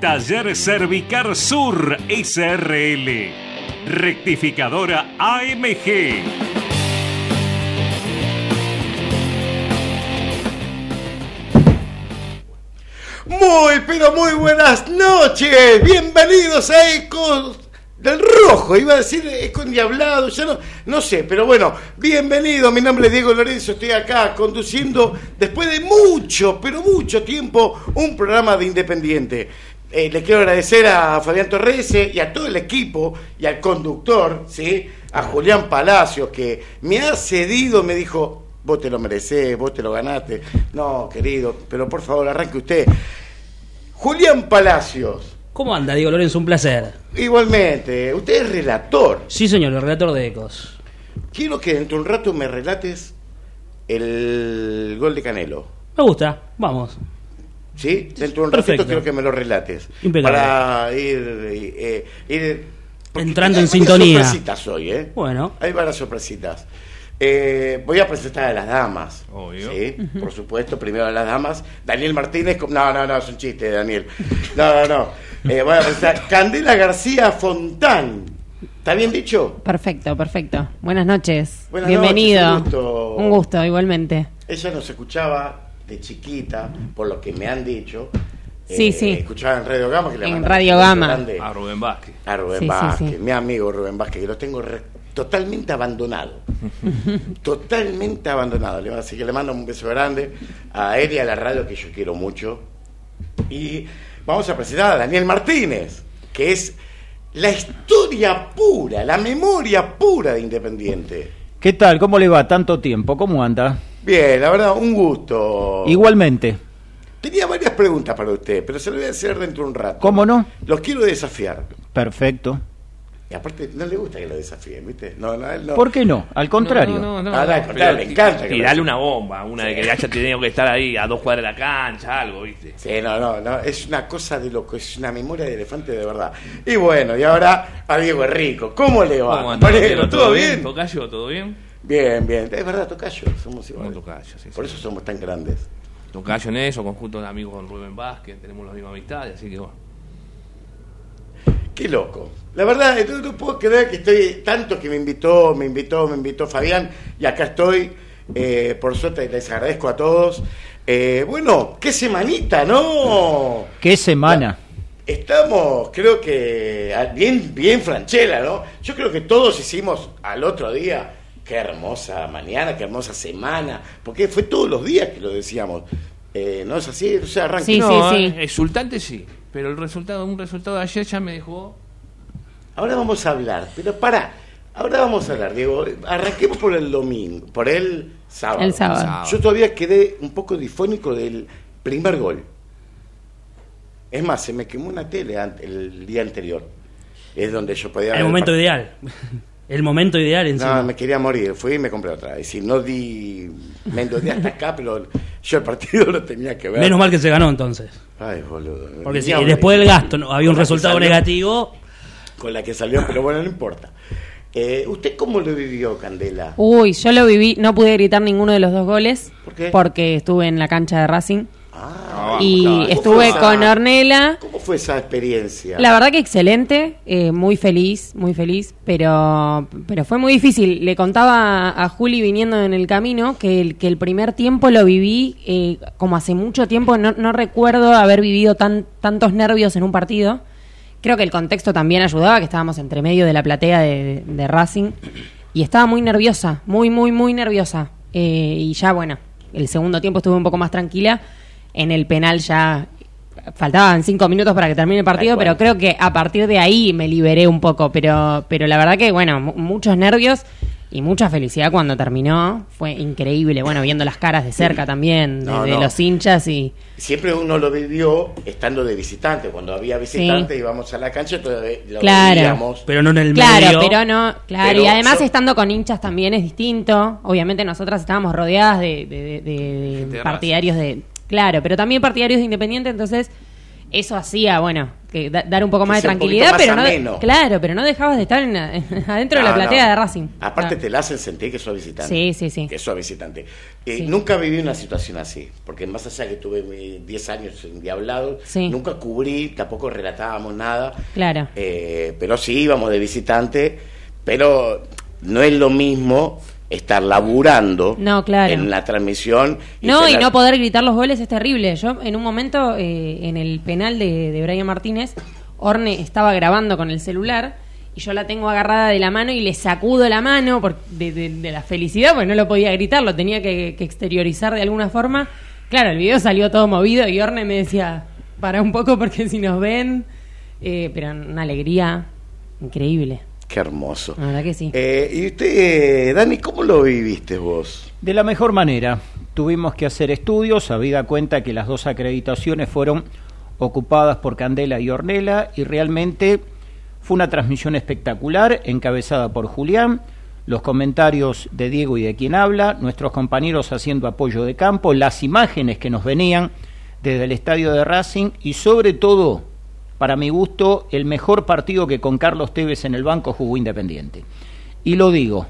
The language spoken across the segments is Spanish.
Taller Cervicar Sur SRL. Rectificadora AMG. Muy, pero muy buenas noches. Bienvenidos a Ecos del Rojo. Iba a decir Eco Endiablado, ya no, no sé, pero bueno, bienvenido. Mi nombre es Diego Lorenzo. Estoy acá conduciendo, después de mucho, pero mucho tiempo, un programa de Independiente. Eh, le quiero agradecer a Fabián Torres y a todo el equipo y al conductor, ¿sí? a Julián Palacios, que me ha cedido, me dijo, vos te lo merecés, vos te lo ganaste. No, querido, pero por favor, arranque usted. Julián Palacios. ¿Cómo anda, Diego Lorenzo? Un placer. Igualmente, usted es relator. Sí, señor, el relator de Ecos. Quiero que dentro de un rato me relates el gol de Canelo. Me gusta, vamos. ¿Sí? Dentro de un Perfecto. ratito quiero que me lo relates. Impecable. Para ir, eh, ir Entrando hay en varias sintonía. sorpresitas hoy, ¿eh? Bueno. Hay varias sorpresitas. Eh, voy a presentar a las damas. Obvio. Sí, por supuesto, primero a las damas. Daniel Martínez. No, no, no, es un chiste, Daniel. No, no, no. Eh, voy a presentar Candela García Fontán. ¿Está bien dicho? Perfecto, perfecto. Buenas noches. Buenas Bienvenido. noches, un gusto. Un gusto, igualmente. Ella nos escuchaba de chiquita, por lo que me han dicho. Sí, Eh, sí. Escuchaba en Radio Gama. Que le En Radio Gama. grande A Rubén Vázquez. A Rubén Sí, Vázquez, sí. mi amigo Rubén Vázquez, que lo tengo re- totalmente abandonado. totalmente abandonado. Le, así que le mando un beso grande a él y a la radio que yo quiero mucho. Y vamos a presentar a Daniel Martínez, que es la historia pura, la memoria pura de Independiente. ¿Qué tal? ¿Cómo le va? Tanto tiempo. ¿Cómo anda? Bien, la verdad, un gusto. Igualmente. Tenía varias preguntas para usted, pero se lo voy a hacer dentro de un rato. ¿Cómo no? Los quiero desafiar. Perfecto. Y aparte, no le gusta que lo desafíen, ¿viste? No, no, él no. ¿Por qué no? Al contrario. No, no, no. Ah, dale, Pero dale, le encanta que lo Tirarle hagan. una bomba, una de que ya tenido que estar ahí a dos cuadras de la cancha, algo, ¿viste? Sí, no, no, no, es una cosa de loco, es una memoria de elefante de verdad. Y bueno, y ahora a Diego Rico, ¿cómo le va? ¿Cómo Diego? ¿Todo bien? ¿Tocayo, todo bien? Bien, bien, es verdad, Tocayo, somos iguales. Como Tocayo, sí, Por sí. eso somos tan grandes. Tocayo en eso, conjunto de amigos con Rubén Vázquez, tenemos las mismas amistades, así que bueno. Qué loco. La verdad, no, no puedo creer que estoy tanto que me invitó, me invitó, me invitó Fabián y acá estoy. Eh, por suerte les agradezco a todos. Eh, bueno, qué semanita, ¿no? ¿Qué semana? Estamos, creo que ah, bien, bien franchela, ¿no? Yo creo que todos hicimos al otro día, qué hermosa mañana, qué hermosa semana, porque fue todos los días que lo decíamos. Eh, ¿No es así? O sea, arranque. Sí, no, sí, eh, sí. exultante sí, pero el resultado, un resultado de ayer ya me dejó. Ahora vamos a hablar, pero para, ahora vamos a hablar, Diego. Arranquemos por el domingo, por el sábado. El sábado. Yo todavía quedé un poco difónico del primer gol. Es más, se me quemó una tele el día anterior. Es donde yo podía El momento ideal. El momento ideal encima. No, me quería morir. Fui y me compré otra. Es decir, no di. Me endeudé hasta acá, pero yo el partido lo tenía que ver. Menos mal que se ganó entonces. Ay, boludo. Porque si después de- del gasto no, había un resultado salió- negativo, Con la que salió, pero bueno, no importa. Eh, ¿Usted cómo lo vivió, Candela? Uy, yo lo viví, no pude gritar ninguno de los dos goles. ¿Por qué? Porque estuve en la cancha de Racing. Ah, y ¿cómo estuve fue esa- con Ornella. ¿Cómo fue esa experiencia? La verdad que excelente, eh, muy feliz, muy feliz, pero, pero fue muy difícil. Le contaba a Juli viniendo en el camino que el, que el primer tiempo lo viví eh, como hace mucho tiempo, no, no recuerdo haber vivido tan, tantos nervios en un partido, creo que el contexto también ayudaba, que estábamos entre medio de la platea de, de Racing y estaba muy nerviosa, muy, muy, muy nerviosa. Eh, y ya, bueno, el segundo tiempo estuve un poco más tranquila. En el penal ya faltaban cinco minutos para que termine el partido, pero creo que a partir de ahí me liberé un poco. Pero, pero la verdad que, bueno, mu- muchos nervios y mucha felicidad cuando terminó. Fue increíble, bueno, viendo las caras de cerca también, de, No, de no. los hinchas y... Siempre uno lo vivió estando de visitante. Cuando había visitante íbamos a la cancha, entonces lo Claro. veíamos. Pero no en el Claro, medio. pero no, claro, Pero y además yo- estando con hinchas también es distinto. Obviamente nosotras estábamos rodeadas de, de- de- de- Gente de partidarios de, claro, pero también partidarios de Independiente, entonces eso hacía, bueno, que da- dar un poco más de tranquilidad, pero no, claro, pero no dejabas de estar en adentro de la platea no. de Racing. Aparte Ah. te la hacen sentir que sos visitante. Sí, sí, sí. Que sos visitante. Eh, Sí. Nunca viví una situación así, porque más allá que tuve eh, 10 años en Diablado, Sí. nunca cubrí, tampoco relatábamos nada. Claro. Eh, pero sí íbamos de visitante, pero no es lo mismo estar laburando No, claro. en la transmisión. No, y no poder gritar los goles es terrible. Yo en un momento, eh, en el penal de, de Brian Martínez, Orne estaba grabando con el celular y yo la tengo agarrada de la mano y le sacudo la mano por, de, de- de la felicidad, porque no lo podía gritar, lo tenía que, que exteriorizar de alguna forma. Claro, el video salió todo movido y Orne me decía, para un poco porque si nos ven, eh, pero una alegría increíble. Qué hermoso. La verdad que sí. Eh, y usted, eh, Dani, ¿cómo lo viviste vos? De la mejor manera. Tuvimos que hacer estudios, habida cuenta que las dos acreditaciones fueron ocupadas por Candela y Ornella y realmente fue una transmisión espectacular, encabezada por Julián, los comentarios de Diego y de quien habla, nuestros compañeros haciendo apoyo de campo, las imágenes que nos venían desde el estadio de Racing y sobre todo, para mi gusto, el mejor partido que con Carlos Tevez en el banco jugó Independiente. Y lo digo,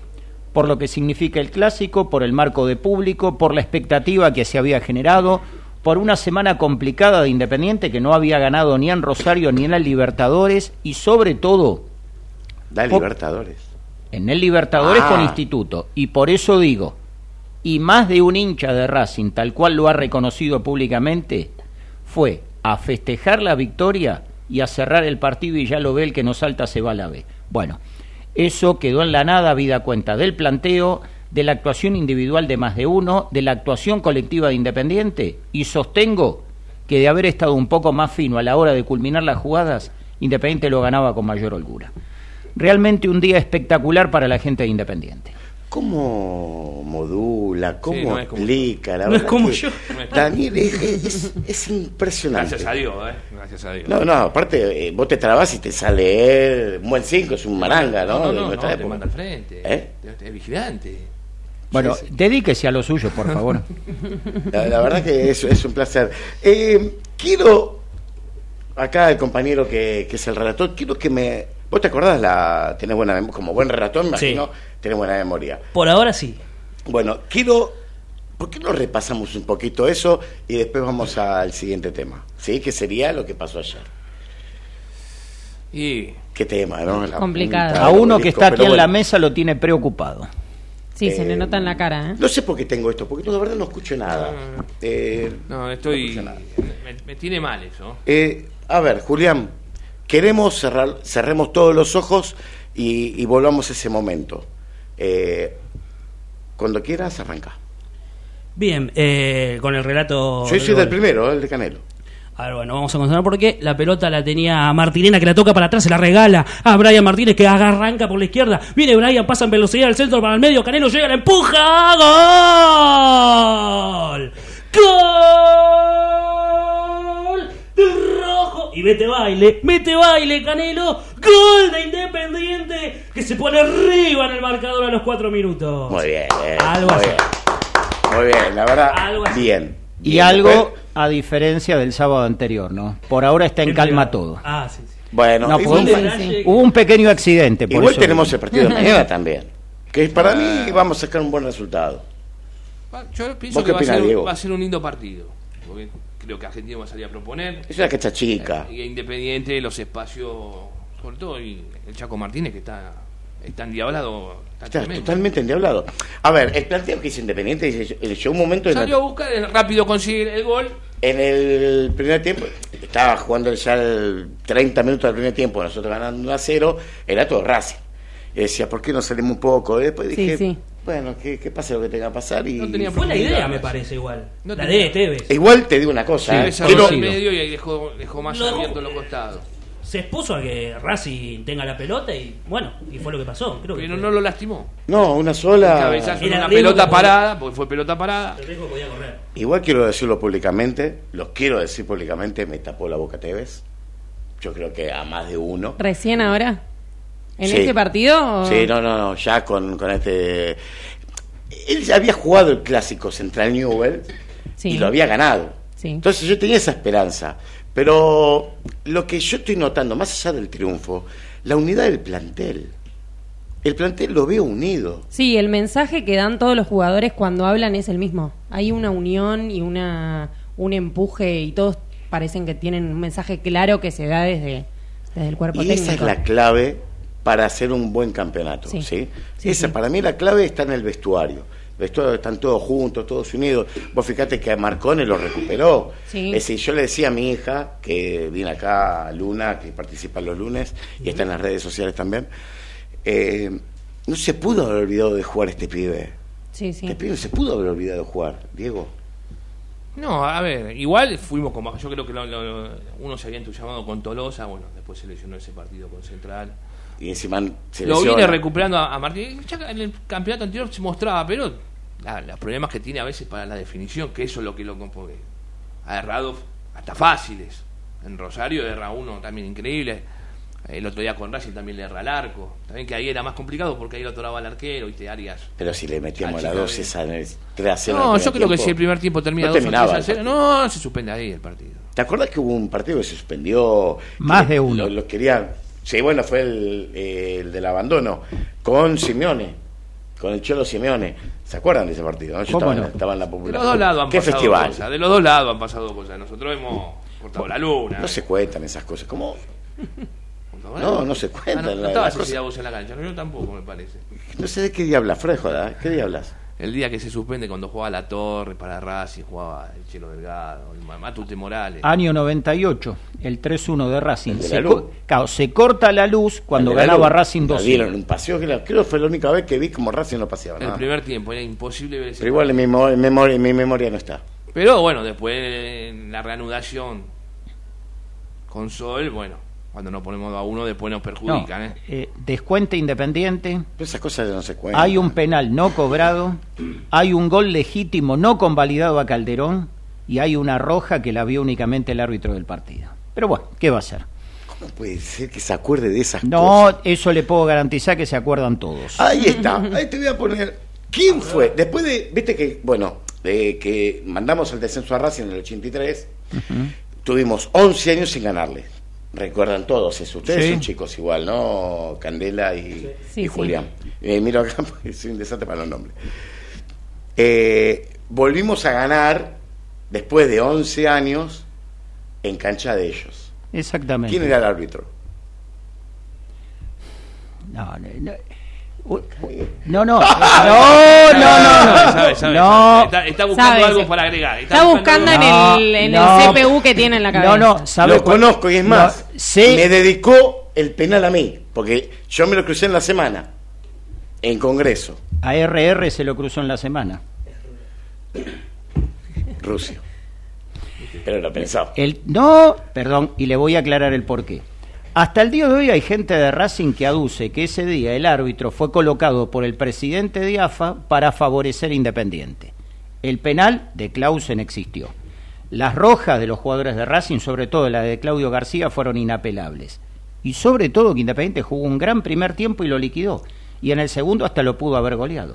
por lo que significa el clásico, por el marco de público, por la expectativa que se había generado, por una semana complicada de Independiente que no había ganado ni en Rosario ni en la Libertadores y sobre todo Po- Libertadores. en el Libertadores Ah. con Instituto. Y por eso digo, y más de un hincha de Racing, tal cual lo ha reconocido públicamente, fue a festejar la victoria y a cerrar el partido y ya lo ve el que no salta se va a la B. Bueno, eso quedó en la nada, vida cuenta del planteo, de la actuación individual de más de uno, de la actuación colectiva de Independiente, y sostengo que de haber estado un poco más fino a la hora de culminar las jugadas, Independiente lo ganaba con mayor holgura. Realmente un día espectacular para la gente de Independiente. ¿Cómo modula? ¿Cómo Sí, no es como- explica? La No es verdad como yo. Daniel es, es- es impresionante. Gracias a Dios, ¿eh? Gracias a Dios. No, no, aparte, eh, vos te trabas y te sale eh, un buen 5, es un maranga, ¿no? No, no, De no, nuestra no, te manda al frente. ¿Eh? Es vigilante. Bueno, Sí, sí. dedíquese a lo suyo, por favor. La, la verdad que es, es un placer. Eh, quiero, acá el compañero que, que es el relator, quiero que me... ¿Vos te acordás? La, tenés buena como buen relator, me Sí. imagino, tenés buena memoria. Por ahora sí. Bueno, quiero... ¿Por qué no repasamos un poquito eso y después vamos al siguiente tema? ¿Sí? Que sería lo que pasó ayer. Y ¿Qué tema, no? La Complicado. punta A uno que está aquí en la mesa lo tiene preocupado. Sí, se le eh, nota en la cara, ¿eh? No sé por qué tengo esto, porque de verdad no escucho nada. Eh, no, estoy. escucho nada. Me, me tiene mal eso. Eh, a ver, Julián, queremos cerrar, cerremos todos los ojos y, y volvamos a ese momento. Eh, cuando quieras, arranca. Bien, eh, con el relato. Yo soy del primero, el de Canelo. A ver, bueno, vamos a continuar porque la pelota la tenía Martinena que la toca para atrás, se la regala a Brian Martínez que arranca por la izquierda. Viene Brian, pasa en velocidad al centro para el medio, Canelo llega, la empuja. ¡Gol! ¡Gol! Y mete baile, mete baile, Canelo. Gol de Independiente que se pone arriba en el marcador a los cuatro minutos. Muy bien, eh, Algo muy así. bien. Muy bien, la verdad, Algo así. bien. Y Bien, algo después- a diferencia del sábado anterior, ¿no? Por ahora está en calma todo. Ah, sí, sí. bueno, No, igual, sí. Hubo un pequeño accidente. por igual eso tenemos el partido de mañana también. Que para mí vamos a sacar un buen resultado. Yo pienso ¿Vos que a, ser, va a ser un lindo partido. Creo que Argentina va a salir a proponer. Es una cacha chica. Y Independiente, los espacios, sobre todo y el Chaco Martínez, que está, está endiablado. Está Está tremendo. totalmente endiablado. A ver, el planteo que hizo Independiente, dice, llegó un momento en, Salió a buscar, rápido consigue el gol. en el primer tiempo, estaba jugando ya el 30 minutos del primer tiempo, nosotros ganando 1 a 0, era todo Racing. Y decía, ¿por qué no salimos un poco? Y después Sí, dije, sí. Bueno, que, que pase lo que tenga que pasar. Y No tenía Fue la idea, me parece igual. No la tenía- de Tevez. Igual te digo una cosa, Sí, ¿eh? dos y medio y ahí dejó, dejó más Lo- abierto los costados. Se expuso a que Racing tenga la pelota y bueno, y fue lo que pasó. Creo que Pero fue- no lo lastimó. no, una sola. Cabezazo en Era una pelota que parada, porque fue pelota parada. el riesgo podía correr. Igual quiero decirlo públicamente, lo quiero decir públicamente, me tapó la boca Tevez. Yo creo que a más de uno. ¿Recién ahora? ¿En Sí. este partido? o- Sí, no, no, no, ya con, con este... Él ya había jugado el clásico Central Newell Sí. y lo había ganado. Sí. Entonces yo tenía esa esperanza. Pero lo que yo estoy notando, más allá del triunfo, la unidad del plantel. El plantel lo veo unido. Sí, el mensaje que dan todos los jugadores cuando hablan es el mismo. Hay una unión y una un empuje y todos parecen que tienen un mensaje claro que se da desde, desde el cuerpo Y técnico. esa es la clave para hacer un buen campeonato. Sí. ¿sí? Sí, esa, sí. Para mí la clave está en el vestuario. El vestuario están todos juntos, todos unidos. Vos fíjate que a Marcone lo recuperó. Sí. Es decir, yo le decía a mi hija, que viene acá, Luna, que participa los lunes y está en las redes sociales también, eh, no se pudo haber olvidado de jugar este pibe. Sí, sí. Este pibe no se pudo haber olvidado de jugar, Diego. No, a ver, igual fuimos con baja. Yo creo que lo- lo- uno se había entusiasmado con Tolosa, bueno, después se lesionó ese partido con Central. Y encima se Lo lesiona. viene recuperando a, a Martín. Ya en el campeonato anterior se mostraba, pero la- los problemas que tiene a veces para la definición, que eso es lo que lo compone. Ha errado hasta fáciles. En Rosario erra uno también increíble. El otro día con Racing también le erra al arco. También que ahí era más complicado porque ahí lo atoraba al arquero, viste, Arias. Pero si le metíamos la dos esa en el 3 a 0 en No, el yo creo que si el primer tiempo termina no 2 o 3 terminaba a el 0, partido. no, se suspende ahí el partido. ¿Te acuerdas que hubo un partido que se suspendió? Más que de uno. Lo, lo querían. Sí, bueno, fue el, eh, el del abandono. Con Simeone. Con el Cholo Simeone. ¿Se acuerdan de ese partido? no? Yo ¿Cómo estaba, en- no? estaba en la De popular. los dos lados han ¿Qué pasado festival? cosas. De los dos lados han pasado cosas. Nosotros hemos cortado la luna. No se cuentan esas cosas. ¿Cómo? No, no se cuentan Ah, no, no estaba cosas. vos en la cancha. No, yo tampoco, me parece. No sé de qué día hablas, Fred, joda. ¿eh? ¿Qué día hablas? El día que se suspende cuando jugaba La Torre para Racing, jugaba el Chelo Delgado, el Ma- Matute Morales. Año 98, el 3-1 de Racing. El de Se, co- claro, se corta la luz cuando ganaba luz. Racing La 2 dieron un paseo. que la- Creo que fue la única vez que vi como Racing no paseaba. En el primer tiempo, era imposible ver ese Pero igual en mi, memoria, en mi memoria no está. Pero bueno, después en la reanudación con Sol, bueno, cuando nos ponemos a uno después nos No, perjudican, ¿eh? eh, descuenta Independiente, Pero esas cosas ya no se cuentan. hay un penal no cobrado, hay un gol legítimo no convalidado a Calderón y hay una roja que la vio únicamente el árbitro del partido. Pero bueno, ¿qué va a hacer? ¿Cómo puede ser que se acuerde de esas No, cosas? eso le puedo garantizar que se acuerdan todos. Ahí está, ahí te voy a poner. ¿Quién fue? Después de, viste que, bueno, de que mandamos el descenso a Racing en el 83, tuvimos 11 años sin ganarle. Recuerdan todos eso. Ustedes Sí. son chicos igual, ¿no? Candela y, Sí, y sí. Julián. Eh, miro acá porque soy un desastre para los nombres. Eh, volvimos a ganar después de 11 años en cancha de ellos. Exactamente. ¿Quién era el árbitro? No, no, no. No, no, no, no, no, no. Está, buscando algo para agregar. Está buscando en No, el, en no. el CPU que tiene en la cabeza. No, no, ¿sabe lo conozco y es más, me dedicó el penal a mí, porque yo me lo crucé en la semana, en Congreso, A RR se lo cruzó en la semana. Rusia. Pero lo pensaba. El, no, perdón, y le voy a aclarar el porqué. Hasta el día de hoy hay gente de Racing que aduce que ese día el árbitro fue colocado por el presidente de AFA para favorecer Independiente. El penal de Clausen existió. Las rojas de los jugadores de Racing, sobre todo la de Claudio García, fueron inapelables. Y sobre todo que Independiente jugó un gran primer tiempo y lo liquidó. Y en el segundo hasta lo pudo haber goleado.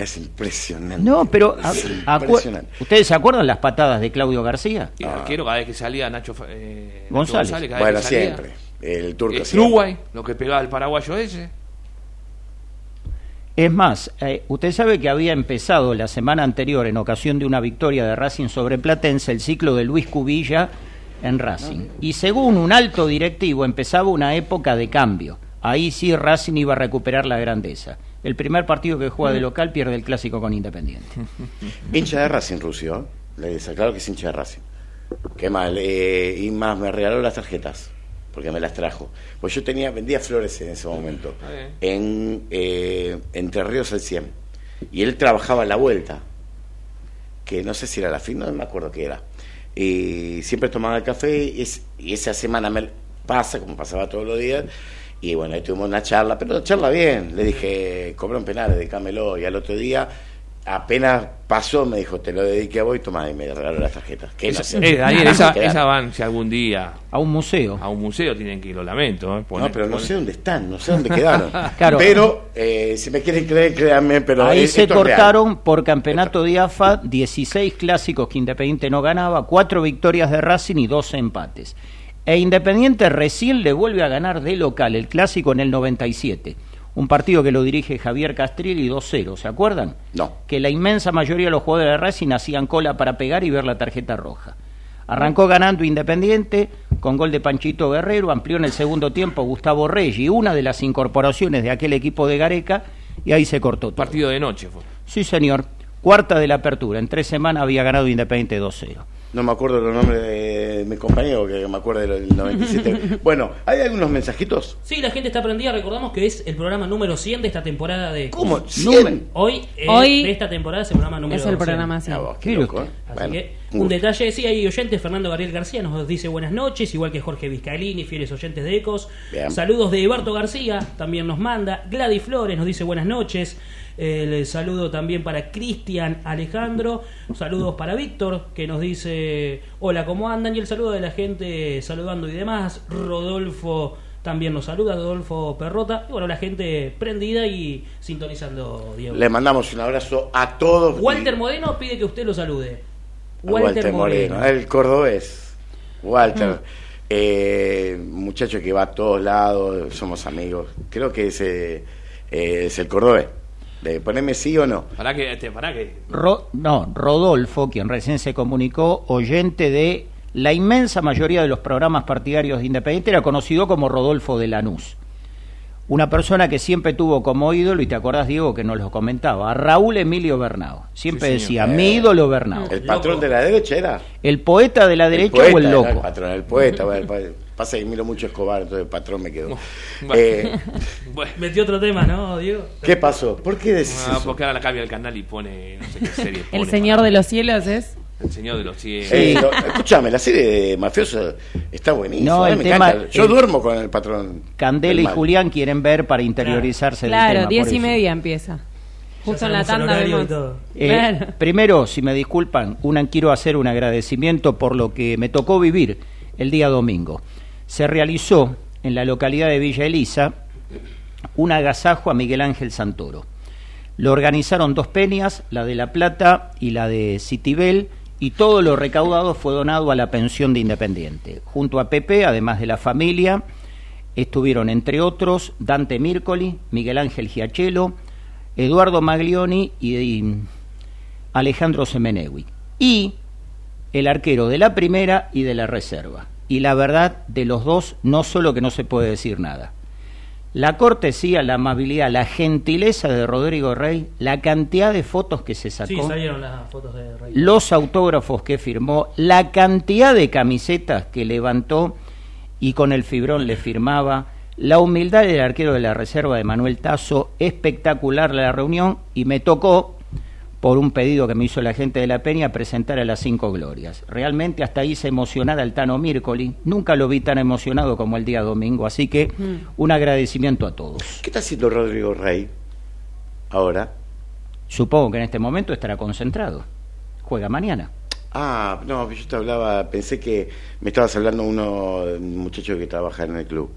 Es impresionante. No, pero a- impresionante. ¿ustedes se acuerdan las patadas de Claudio García? El arquero cada vez que salía Nacho, eh, Nacho González. cada vez Bueno, que salía. siempre. El turco El siempre. Uruguay, lo que pegaba el paraguayo ese. Es más, eh, usted sabe que había empezado la semana anterior, en ocasión de una victoria de Racing sobre Platense, el ciclo de Luis Cubilla en Racing. Y según un alto directivo, empezaba una época de cambio. Ahí sí Racing iba a recuperar la grandeza. El primer partido que juega de local pierde el clásico con Independiente. Hincha de Racing, Rusio. Le claro que es hincha de Racing. Qué mal. eh, y más, me regaló las tarjetas, porque me las trajo. Pues yo tenía, vendía flores en ese momento, en eh, Entre Ríos el 100. Y él trabajaba a la vuelta, que no sé si era la fin, no me acuerdo qué era. Y siempre tomaba el café y, es- y esa semana me pasa, como pasaba todos los días. Y bueno, ahí tuvimos una charla, pero una charla bien. Le dije, cobró un penal, dedícamelo. Y al otro día, apenas pasó, me dijo, te lo dediqué a vos y tomá, y me regaló las tarjetas. Esa, eh, Daniel, esa, esa van, si algún día A un museo. a un museo tienen que ir, lo lamento. ¿eh? Poner- No, pero no sé dónde están, no sé dónde quedaron. Claro. Pero, eh, si me quieren creer, créanme, pero Ahí es- se es cortaron por campeonato de AFA 16 clásicos que Independiente no ganaba, 4 victorias de Racing y 12 empates. E Independiente recién le vuelve a ganar de local el clásico en el 97. Un partido que lo dirige Javier Castrilli 2-0, ¿se acuerdan? No. Que la inmensa mayoría de los jugadores de Racing hacían cola para pegar y ver la tarjeta roja. Arrancó ganando Independiente con gol de Panchito Guerrero, amplió en el segundo tiempo Gustavo Reggi, una de las incorporaciones de aquel equipo de Gareca, y ahí se cortó todo. Partido de noche fue. Sí, señor. Cuarta de la apertura. En tres semanas había ganado Independiente 2-0. No me acuerdo los nombres de mi compañero, que me acuerdo del 97. bueno, ¿hay algunos mensajitos? Sí, la gente está prendida. Recordamos que es el programa número 100 de esta temporada de. ¿Cómo? ¿100? Hoy, eh, Hoy de esta temporada es el programa número Es el 100. programa así. Ah, vos, qué loco. ¿eh? Así Bueno, que, un detalle, sí, hay oyentes, Fernando Gabriel García nos dice buenas noches, igual que Jorge Vizcailini, fieles oyentes de Ecos. Bien. Saludos de Eberto García, también nos manda. Gladys Flores nos dice buenas noches. El saludo también para Cristian Alejandro. Saludos para Víctor, que nos dice hola, ¿cómo andan? Y el saludo de la gente saludando y demás. Rodolfo también nos saluda, Rodolfo Perrota. Y bueno, la gente prendida y sintonizando, Diego. Le mandamos un abrazo a todos. Walter Moreno pide que usted lo salude. Walter, Moreno, el cordobés. Walter, eh, muchacho que va a todos lados, somos amigos. Creo que ese eh, es el cordobés. De poneme sí o no. Para que, este, para que. Ro- no, Rodolfo, quien recién se comunicó, oyente de la inmensa mayoría de los programas partidarios de Independiente, era conocido como Rodolfo de Lanús. Una persona que siempre tuvo como ídolo, y te acordás, Diego, que nos lo comentaba, a Raúl Emilio Bernao. Siempre Sí, decía, mi ídolo Bernao. El patrón de la derecha era. El poeta de la El derecha poeta o el era loco. El patrón, el poeta. bueno, el pa- pasa que miro mucho Escobar, entonces el patrón me quedó. Bueno. Eh, Bueno, Metió otro tema, ¿no, Diego? ¿Qué pasó? ¿Por qué decís ah, eso? porque ahora la cambia el canal y pone no sé qué serie. El Señor para- de los Cielos es. El Señor de los Cielos. Lo- escúchame, la serie de Mafioso está buenísima. No, el me tema- encanta. Yo el- duermo con el patrón. Candela del y. Julián quieren ver para interiorizarse del tema. Claro, diez y eso. media empieza. Justo en la tanda vemos. todo. Eh, Claro. Primero, si me disculpan, una, quiero hacer un agradecimiento por lo que me tocó vivir el día domingo. Se realizó en la localidad de Villa Elisa un agasajo a Miguel Ángel Santoro. Lo organizaron dos peñas, la de La Plata y la de Citibel, y todo lo recaudado fue donado a la pensión de Independiente. Junto a Pepe, además de la familia, estuvieron entre otros Dante Mircoli, Miguel Ángel Giachelo, Eduardo Maglioni y, y Alejandro Semenewi. Y el arquero de la primera y de la reserva. Y la verdad, de los dos, no solo que no se puede decir nada. La cortesía, la amabilidad, la gentileza de Rodrigo Rey, la cantidad de fotos que se Sí, sacó, salieron las fotos de Rey. los autógrafos que firmó, la cantidad de camisetas que levantó y con el fibrón le firmaba, la humildad del arquero de la reserva de Manuel Tazo, espectacular la reunión y me tocó, por un pedido que me hizo la gente de la Peña, presentar a las cinco glorias. Realmente hasta hice emocionar al Tano Mircoli, nunca lo vi tan emocionado como el día domingo, así que un agradecimiento a todos. ¿Qué está haciendo Rodrigo Rey ahora? Supongo que en este momento estará concentrado. Juega mañana. Ah, no, yo te hablaba, pensé que me estabas hablando uno, un muchacho que trabaja en el club.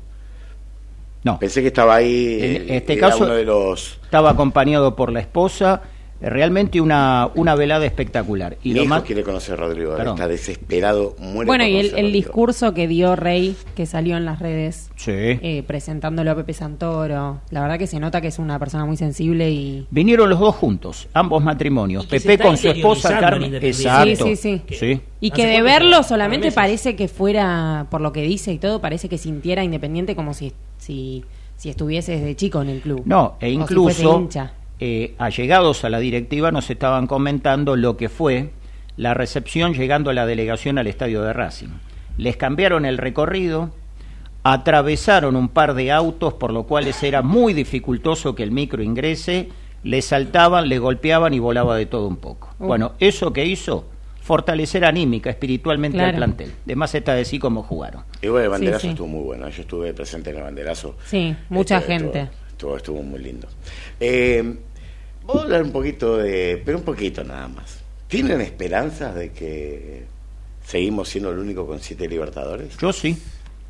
No. Pensé que estaba ahí, En eh, este era caso- uno de los... estaba acompañado por la esposa, eh, realmente una, una velada espectacular. Y Mi lo hijo más, quiere conocer a Rodrigo, Perdón. está desesperado, muere Bueno, y el, el discurso que dio Rey, que salió en las redes, Sí. eh, presentándolo a Pepe Santoro, la verdad que se nota que es una persona muy sensible y... Vinieron los dos juntos, ambos matrimonios. Pepe con su esposa Carmen. Exacto. Sí, sí, sí. Sí. Y ¿Hace que de verlo solamente parece que fuera, por lo que dice y todo, parece que sintiera independiente como si, si, si estuviese desde chico en el club. No, e O si incluso fuese hincha. Eh, allegados a la directiva nos estaban comentando lo que fue la recepción llegando a la delegación al estadio de Racing. Les cambiaron el recorrido, atravesaron un par de autos, por lo cual era muy dificultoso que el micro ingrese, le saltaban, le golpeaban y volaba de todo un poco. Uh. Bueno, eso que hizo, fortalecer anímica, espiritualmente al Claro. plantel. De más está decir cómo jugaron. Y bueno, el banderazo Sí, sí. estuvo muy bueno. Yo estuve presente en el banderazo. Sí, mucha Estuvo- gente. Estuvo, estuvo, estuvo muy lindo. Eh, voy a hablar un poquito de. Pero un poquito nada más. ¿Tienen esperanzas de que seguimos siendo el único con siete Libertadores? Yo sí.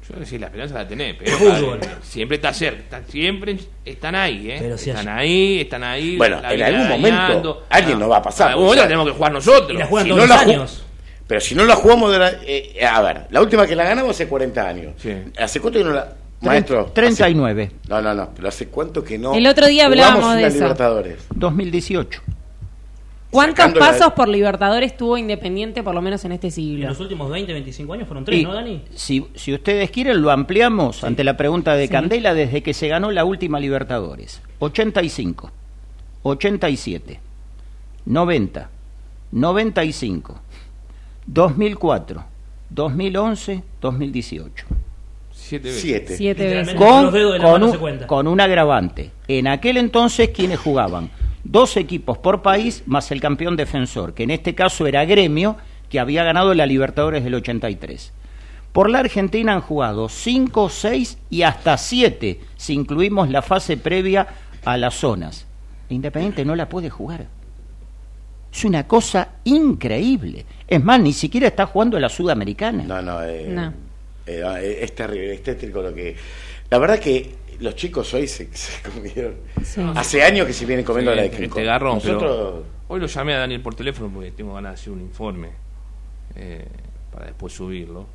Yo decía, la esperanza la tenés, pero Fútbol. eh, siempre está cerca, siempre están ahí, ¿eh? Pero si están hay- ahí, están ahí. Bueno, en algún momento dañando. alguien nos va a pasar, En algún o momento sea, la tenemos que jugar nosotros. Y la juegan Si todos no los la años. Pero si no la jugamos de la, eh, a ver, la última que la ganamos hace 40 años. Sí. ¿Hace cuánto que no la maestro? 39, hace- no, no, no, pero hace cuánto que no El otro día hablábamos de eso. Libertadores. 2018. ¿Cuántos Sacando la- pasos por Libertadores tuvo Independiente, por lo menos en este En siglo? los últimos 20, 25 años fueron tres, Y ¿no, Dani? si, si ustedes quieren, lo ampliamos ante la pregunta de Sí. Candela desde que se ganó la última Libertadores. 85, 87, 90, 95, 2004, 2011, 2018. Siete veces. Siete. Siete. Con, los dedos de la con mano un, con un agravante. En aquel entonces, quienes jugaban? Dos equipos por país más el campeón defensor, que en este caso era Gremio, que había ganado la Libertadores del 83. Por la Argentina han jugado 5, 6 y hasta 7, si incluimos la fase previa a las zonas. Independiente no la puede jugar. Es una cosa increíble. Es más, ni siquiera está jugando la Sudamericana. No, no, eh, No. Eh, es terrible, es tétrico lo que... La verdad que los chicos hoy se, se comieron... Sí. Hace años que se vienen comiendo Sí, la de este King Kong. garrón, pero- Nosotros... Hoy lo llamé a Daniel por teléfono porque tengo ganas de hacer un informe eh, para después subirlo.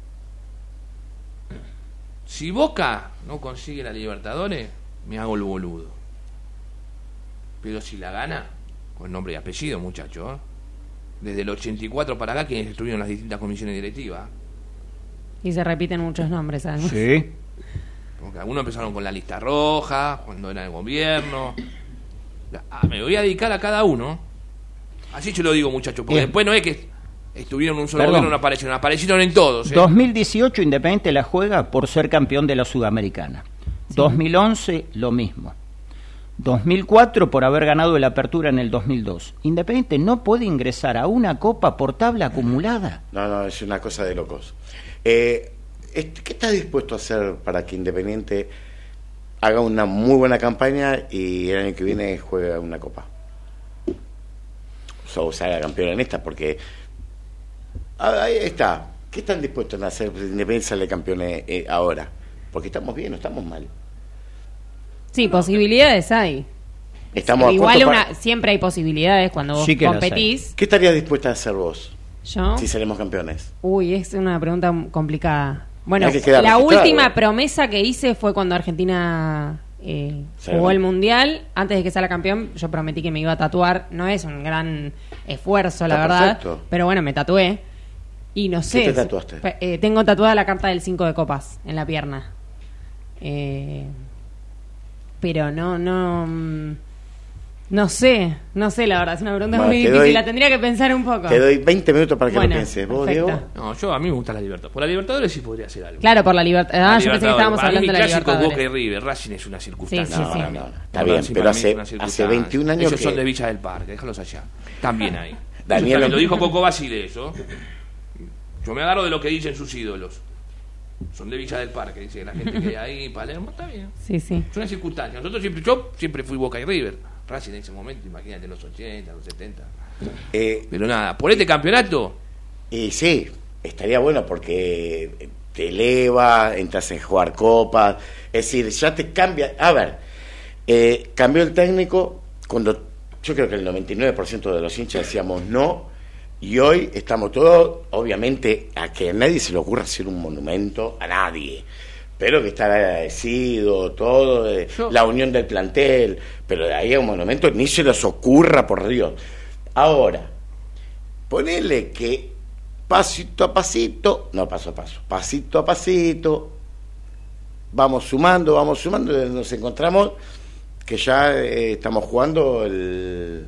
Si Boca no consigue la Libertadores, me hago el boludo. Pero si la gana, con nombre y apellido, muchachos. ¿eh? Desde el 84 para acá, quienes estuvieron las distintas comisiones directivas. Y se repiten muchos nombres, además. Sí. Porque algunos empezaron con la lista roja, cuando era el gobierno. Ah, me voy a dedicar a cada uno. Así yo lo digo, muchachos, porque Bien. después no es que estuvieron en un solo Perdón. gobierno y no aparecieron, aparecieron en todos. ¿eh? 2018 Independiente la juega por ser campeón de la Sudamericana. 2011 lo mismo. 2004 por haber ganado la apertura en el 2002. Independiente no puede ingresar a una copa por tabla acumulada. No, no, es una cosa de locos. Eh, ¿Qué estás dispuesto a hacer para que Independiente haga una muy buena campaña y el año que viene juegue una copa? O sea, o sea, campeón en esta, porque ah, ahí está. ¿Qué están dispuestos a hacer para que Independiente sale campeón eh, eh, ahora? Porque estamos bien, no estamos mal. Sí, posibilidades hay. Estamos a Igual una, pa- siempre hay posibilidades cuando vos Sí competís. ¿Qué estarías dispuesta a hacer vos Yo, si salimos campeones? uy, es una pregunta complicada. Bueno, que la última promesa que hice fue cuando Argentina eh, jugó el mundial. Antes de que sea campeón, yo prometí que me iba a tatuar. No es un gran esfuerzo, la verdad. perfecto. Pero bueno, me tatué. Y no sé. te tatuaste? eh, tengo tatuada la carta del 5 de copas en la pierna. Eh, pero no, no. No sé, no sé, la verdad. Es una pregunta Bueno, muy difícil. doy- La tendría que pensar un poco. Te doy 20 minutos para que Bueno, lo pienses. ¿Vos, perfecto. Diego? No, yo a mí me gusta la Libertadores. Por la Libertadores sí podría hacer algo. Claro, por la libertad. La Ah, yo pensé que estábamos Para mí hablando de la. Boca y River. Racing es una circunstancia. Sí, No, sí. no, no, no. Está bien, pero hace, hace circunstancia. 21 años Ellos que... son de Villa del Parque, déjalos allá. También ahí. Daniel- también lo dijo Coco Basile, eso. Yo me agarro de lo que dicen sus ídolos. Son de Villa del Parque, dice la gente que hay ahí, Palermo, está bien. Sí, sí. Es una circunstancia. Nosotros siempre, yo siempre fui Boca y River. Racing en ese momento, imagínate, los 80, los 70. Eh, Pero nada, por este campeonato, y sí, estaría bueno porque te eleva, entras en jugar copas, es decir, ya te cambia. A ver, eh, cambió el técnico cuando yo creo que el 99% de los hinchas decíamos no, y hoy estamos todos, obviamente, a que a nadie se le ocurra hacer un monumento, a nadie. Pero que estar agradecido, todo, eh, la unión del plantel, pero de ahí a un monumento ni se les ocurra, por Dios. Ahora, Ponele que pasito a pasito, no paso a paso, pasito a pasito, vamos sumando, vamos sumando, nos encontramos que ya eh, estamos jugando el,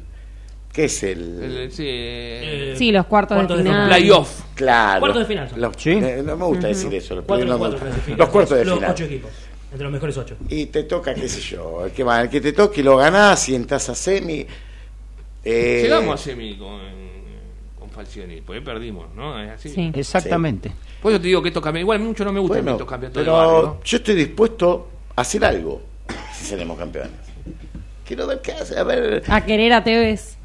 ¿Qué es el...? El- sí, eh, Sí, los cuartos de Cuartos de final. playoff. Claro. Cuartos de final son. Los- Sí. eh, no me gusta decir eso. Los, Cuatro no cuatro gusta. Los cuartos de Los final. ocho equipos. Entre los mejores ocho. Y te toca, qué sé yo, el que, va, el que te toque y lo ganás y entras a semi. Eh, Llegamos a semi con, con Falcioni, porque perdimos, ¿no? Es así. Sí. Exactamente. Por eso te digo que estos campeonatos, igual mucho no me gustan Bueno, estos campeonatos pero yo estoy dispuesto a hacer algo si seremos campeones. Quiero ver qué hace. A ver. A querer a Tevez.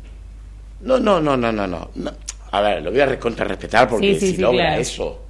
No, no, no, no, no, no. A ver, lo voy a recontra respetar porque Sí, sí, si sí, logra claro. eso.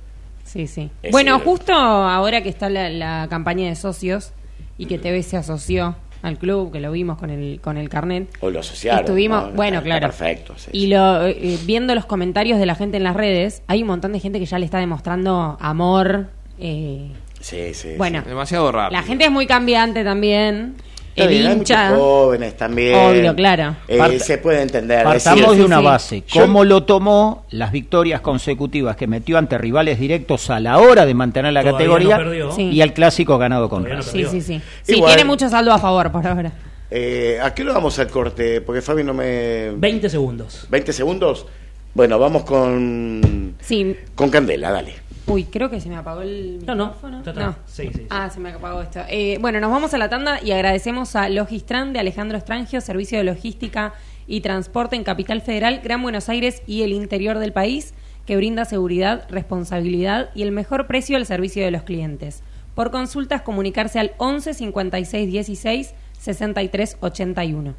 Sí, sí. Es bueno, justo ahora que está la, la campaña de socios y que TV se asoció al club, que lo vimos con el, con el carnet. O lo asociaron. Estuvimos, ¿no? bueno, Está- claro. está perfecto. sí, Y lo, eh, viendo los comentarios de la gente en las redes, hay un montón de gente que ya le está demostrando amor. eh, Sí, sí. bueno, Demasiado rápido. la gente es muy cambiante también. El bien, hay hincha. muchos jóvenes también. Obvio, claro. Eh, Parta- se puede entender. Partamos decir- de una sí. base. Yo- ¿Cómo lo tomó las victorias consecutivas que metió ante rivales directos a la hora de mantener la Todavía categoría no y al clásico ganado con Todavía no? Sí, sí, sí. Sí, Igual- tiene mucho saldo a favor por ahora. Eh, ¿A qué lo vamos al corte? Porque Fabi no me... 20 segundos. 20 segundos. Bueno, vamos con... Sí. Con Candela, dale. Uy, creo que se me apagó el No, no. micrófono. Está, está. Sí, sí, sí. Ah, se me apagó esto. Eh, bueno, nos vamos a la tanda y agradecemos a Logistran de Alejandro Estrangio, Servicio de Logística y Transporte en Capital Federal, Gran Buenos Aires y el interior del país, que brinda seguridad, responsabilidad y el mejor precio al servicio de los clientes. Por consultas, comunicarse al 11 56 16 63 81.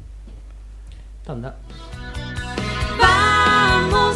Tanda. Vamos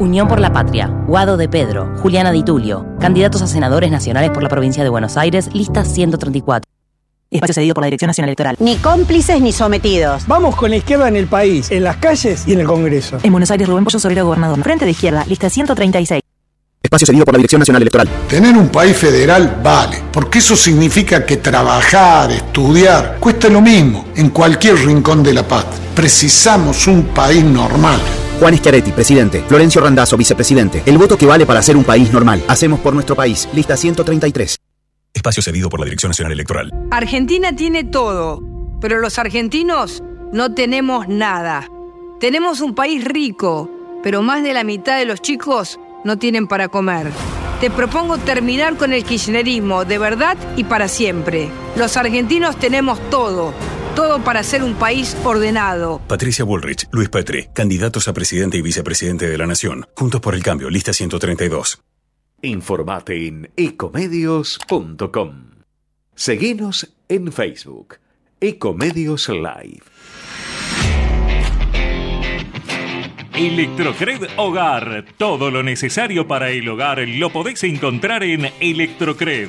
Unión por la Patria. Guado de Pedro. Juliana Di Tulio. Candidatos a senadores nacionales por la provincia de Buenos Aires. Lista 134. Espacio cedido por la Dirección Nacional Electoral. Ni cómplices ni sometidos. Vamos con la izquierda en el país, en las calles y en el Congreso. En Buenos Aires, Rubén Pollo Sobrero, gobernador. Frente de izquierda. Lista 136. Espacio cedido por la Dirección Nacional Electoral. Tener un país federal vale, porque eso significa que trabajar, estudiar, cuesta lo mismo en cualquier rincón de la paz. Precisamos un país normal. Juan Schiaretti, presidente. Florencio Randazzo, vicepresidente. El voto que vale para ser un país normal. Hacemos por nuestro país. Lista 133. Espacio cedido por la Dirección Nacional Electoral. Argentina tiene todo, pero los argentinos no tenemos nada. Tenemos un país rico, pero más de la mitad de los chicos no tienen para comer. Te propongo terminar con el kirchnerismo de verdad y para siempre. Los argentinos tenemos todo, todo para ser un país ordenado. Patricia Bullrich, Luis Petri, candidatos a presidente y vicepresidente de la Nación. Juntos por el cambio, lista 132. Informate en ecomedios.com. Seguinos en Facebook. Ecomedios Live. Electrocred Hogar. Todo lo necesario para el hogar lo podéis encontrar en Electrocred.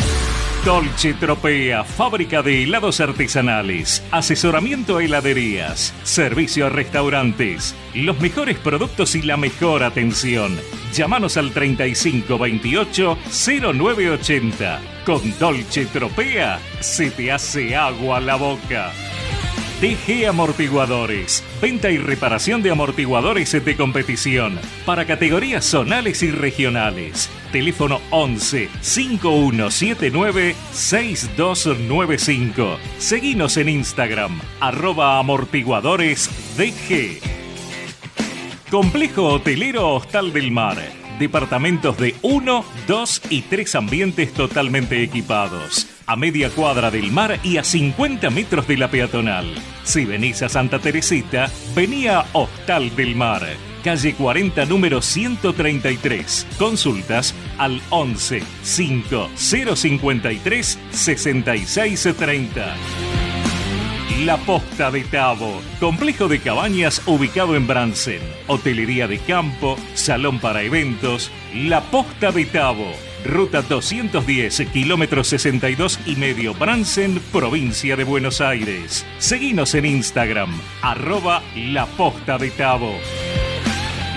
Dolce Tropea, fábrica de helados artesanales, asesoramiento a heladerías, servicio a restaurantes, los mejores productos y la mejor atención. Llámanos al 3528 0980. Con Dolce Tropea se te hace agua la boca. DG Amortiguadores. Venta y reparación de amortiguadores de competición para categorías zonales y regionales. Teléfono 11 5179 6295. Seguinos en Instagram, arroba amortiguadores DG. Complejo Hotelero Hostal del Mar. Departamentos de 1, 2 y 3 ambientes totalmente equipados. A media cuadra del mar y a 50 metros de la peatonal. Si venís a Santa Teresita, vení a Hostal del Mar. Calle 40, número 133. Consultas al 11 5 053 6630. La Posta de Tabo, complejo de cabañas ubicado en Bransen, hotelería de campo, salón para eventos, La Posta de Tabo, ruta 210, kilómetro 62 y medio Bransen, provincia de Buenos Aires. Seguinos en Instagram, arroba La Posta de Tabo.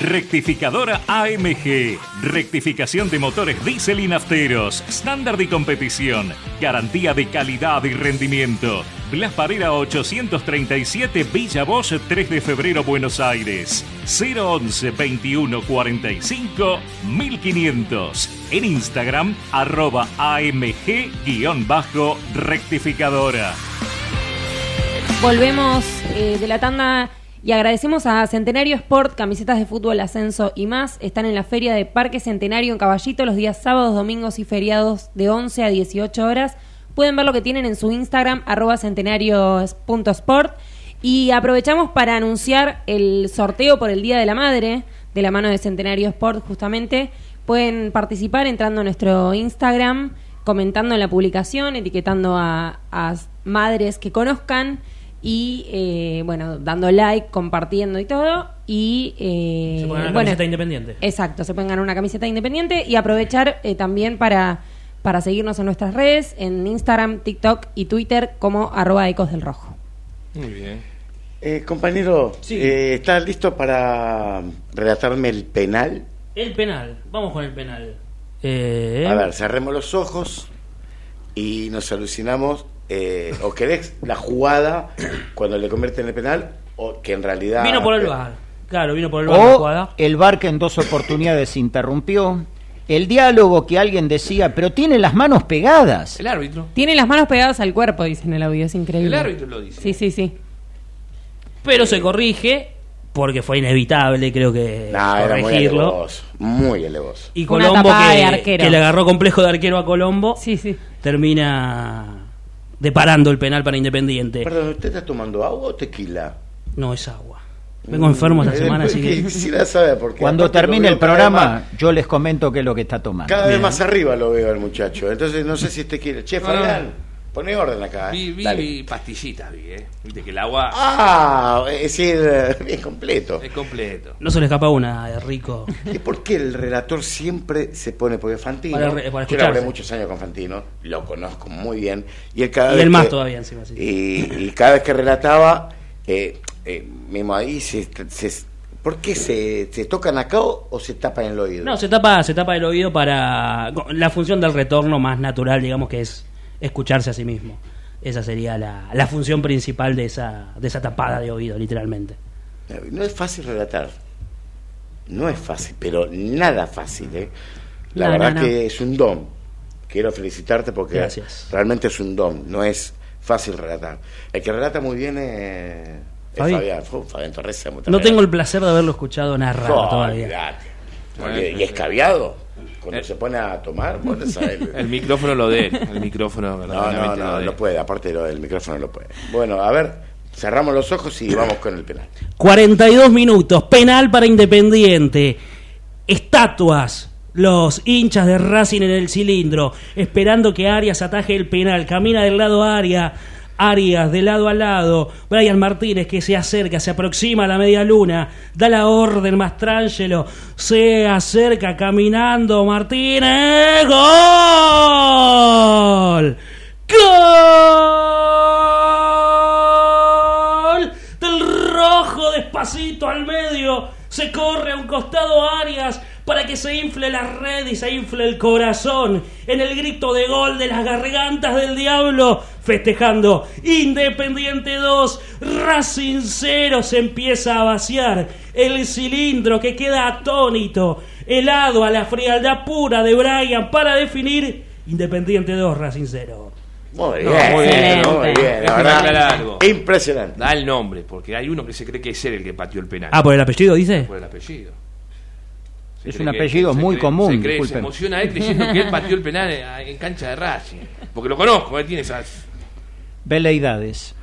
Rectificadora AMG. Rectificación de motores diésel y nafteros. Estándar de competición. Garantía de calidad y rendimiento. Blas Parera 837 Villa Bosch 3 de febrero Buenos Aires. 011 21 45 1500. En Instagram arroba AMG-rectificadora. Volvemos eh, de la tanda y agradecemos a Centenario Sport, camisetas de fútbol, ascenso y más. Están en la feria de Parque Centenario en Caballito los días sábados, domingos y feriados de 11 a 18 horas. Pueden ver lo que tienen en su Instagram, arroba centenarios.sport. Y aprovechamos para anunciar el sorteo por el Día de la Madre, de la mano de Centenario Sport justamente. pueden participar entrando a nuestro Instagram, comentando en la publicación, etiquetando a, a madres que conozcan y, eh, bueno, dando like, compartiendo y todo. Y, eh, Se puede ganar bueno, camiseta independiente. Exacto, se pueden ganar una camiseta independiente y aprovechar eh, también para, para seguirnos en nuestras redes, en Instagram, TikTok y Twitter como arroba ecos del rojo. Muy bien. Eh, compañero, eh, ¿estás listo para relatarme el penal? El penal, vamos con el penal. Eh, A ver, cerremos los ojos y nos alucinamos. Eh, ¿O querés la jugada cuando le convierten en el penal? ¿O que en realidad. vino por el bar. Claro, vino por el bar la O jugada. el bar que en dos oportunidades interrumpió. El diálogo que alguien decía, pero tiene las manos pegadas. El árbitro. Tiene las manos pegadas al cuerpo, dice en el audio, es increíble. El árbitro lo dice. Sí, sí, sí. Pero se corrige porque fue inevitable, creo que No, era muy corregirlo. elevoso. Muy elevoso. Y Una Colombo tapada de que, arquero. que le agarró complejo de arquero a Colombo, Sí, sí. termina deparando el penal para Independiente. Perdón, ¿usted está tomando agua o tequila? No es agua. Vengo enfermo esta Eh, semana, así que... Quisiera saber por qué. Cuando termine el programa, más- yo les comento qué es lo que está tomando. Cada vez Bien. más arriba lo veo al muchacho. Entonces no sé si usted quiere. Che, Fabián, pone orden acá. Vi, vi, pastillitas, vi, ¿eh? Viste que el agua Ah, es decir, bien completo. es completo. No se le escapa una, eh, Rico. ¿Y por qué el relator siempre se pone? Porque Fantino, Para re- para yo laburé muchos años con Fantino, lo conozco muy bien, y él cada Y vez el más que- todavía encima, sí. Y, y cada vez que relataba, eh, eh, mismo ahí, se, se- ¿por qué se, se tocan acá o, o se tapan el oído? No, se tapa, se tapa el oído para la función del retorno más natural, digamos que es escucharse a sí mismo. Esa sería la, la función principal de esa, de esa tapada de oído, literalmente. No es fácil relatar. No es fácil, pero nada fácil. ¿eh? La No, verdad no, no. que es un don. Quiero felicitarte porque Gracias. realmente es un don. No es fácil relatar. El que relata muy bien es, es Fabi. Fabián. Fabián Torres. No tengo el placer de haberlo escuchado narrar Oh, todavía. olvidate. Porque- y escabiado. Cuando se pone a tomar. El micrófono lo de él. El micrófono, No, no, lo no, no puede. Aparte lo del micrófono no puede. Bueno, a ver, cerramos los ojos y vamos con el penal. 42 minutos, penal para Independiente. Estatuas, los hinchas de Racing en el cilindro, esperando que Arias ataje el penal. Camina del lado a Arias, Arias de lado a lado. Brian Martínez que se acerca, se aproxima a la media luna, da la orden Mastrangelo, se acerca caminando Martínez. ¡Gol! ¡Gol! Del rojo despacito al medio. Se corre a un costado Arias para que se infle la red y se infle el corazón. En el grito de gol de las gargantas del diablo. Festejando. Independiente 2. Racing 0. Se empieza a vaciar. El cilindro que queda atónito. Helado a la frialdad pura de Brian para definir. Independiente 2. Racing 0. Muy No, bien, muy bien, muy muy bien. La verdad, algo. impresionante. Da el nombre, porque hay uno que se cree que es él el que pateó el penal. Ah, por el apellido dice. Por el apellido. Se Es un apellido muy cree- común, Se, cree, se emociona él creyendo que él pateó el penal en, en cancha de Racing. Porque lo conozco, él tiene esas. Veleidades.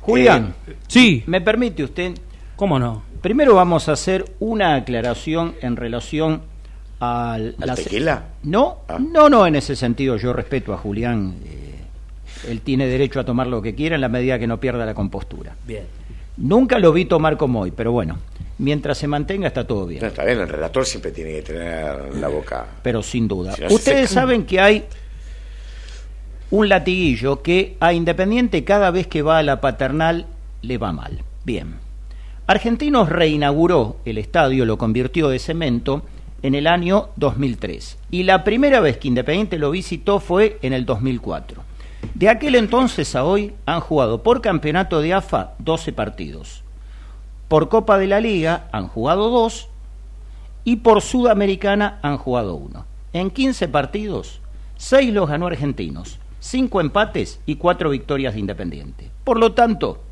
Julián, Sí. ¿me permite usted? ¿Cómo no? Primero vamos a hacer una aclaración en relación al... ¿Al la- tequila? No, Ah. no, no, en ese sentido yo respeto a Julián. eh, él tiene derecho a tomar lo que quiera en la medida que no pierda la compostura. Bien. Nunca lo vi tomar como hoy, pero bueno, mientras se mantenga está todo bien. No, está bien, el relator siempre tiene que tener la boca. pero sin duda. Si no se Ustedes saben que hay un latiguillo que a Independiente cada vez que va a la paternal le va mal. Bien. Argentinos reinauguró el estadio, lo convirtió de cemento en el año 2003. Y la primera vez que Independiente lo visitó fue en el 2004. De aquel entonces a hoy han jugado por campeonato de AFA 12 partidos. Por Copa de la Liga han jugado dos y por Sudamericana han jugado uno. En 15 partidos, 6 los ganó Argentinos, 5 empates y 4 victorias de Independiente. Por lo tanto,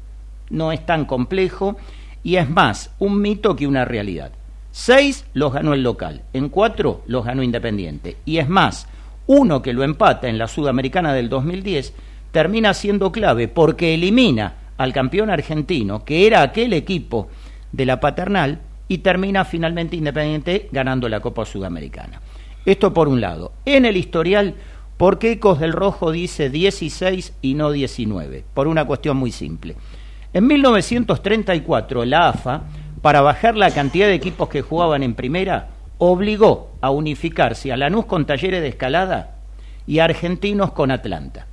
no es tan complejo y es más un mito que una realidad. 6 los ganó el local, en 4 los ganó Independiente. Y es más, uno que lo empata en la Sudamericana del 2010 termina siendo clave porque elimina al campeón argentino, que era aquel equipo de la paternal, y termina finalmente Independiente ganando la Copa Sudamericana. Esto por un lado. En el historial, ¿por qué Ecos del Rojo dice 16 y no 19? Por una cuestión muy simple. En 1934, la AFA, para bajar la cantidad de equipos que jugaban en primera, obligó a unificarse a Lanús con Talleres de Escalada y a Argentinos con Atlanta.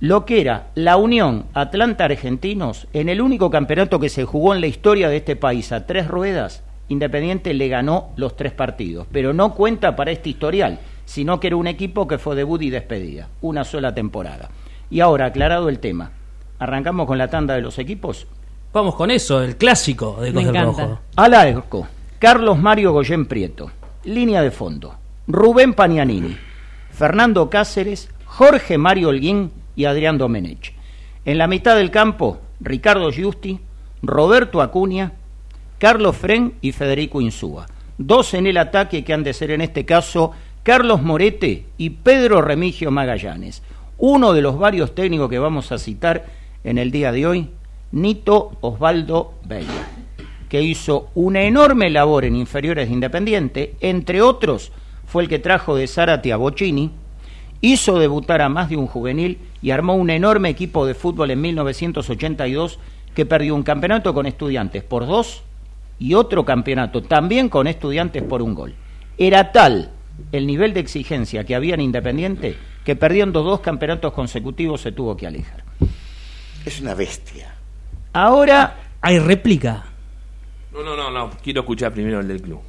Lo que era la Unión Atlanta-Argentinos, en el único campeonato que se jugó en la historia de este país a tres ruedas, Independiente le ganó los tres partidos, pero no cuenta para este historial, sino que era un equipo que fue debut y despedida, una sola temporada. Y ahora, aclarado el tema, ¿arrancamos con la tanda de los equipos? Vamos con eso, el clásico de del encanta. Rojo. Al arco, Carlos Mario Goyen Prieto. Línea de fondo, Rubén Pagnanini, Fernando Cáceres, Jorge Mario Holguín y Adrián Domenech. En la mitad del campo, Ricardo Giusti, Roberto Acuña, Carlos Fren y Federico Insúa. Dos en el ataque que han de ser en este caso Carlos Morete y Pedro Remigio Magallanes. Uno de los varios técnicos que vamos a citar en el día de hoy, Nito Osvaldo Bella, que hizo una enorme labor en inferiores de Independiente, entre otros fue el que trajo de Zárate a Bocini, hizo debutar a más de un juvenil y armó un enorme equipo de fútbol en 1982 que perdió un campeonato con estudiantes por dos y otro campeonato también con estudiantes por un gol. Era tal el nivel de exigencia que había en Independiente que perdiendo dos campeonatos consecutivos se tuvo que alejar. Es una bestia. Ahora, Hay réplica. No, no, no, no. Quiero escuchar primero el del club.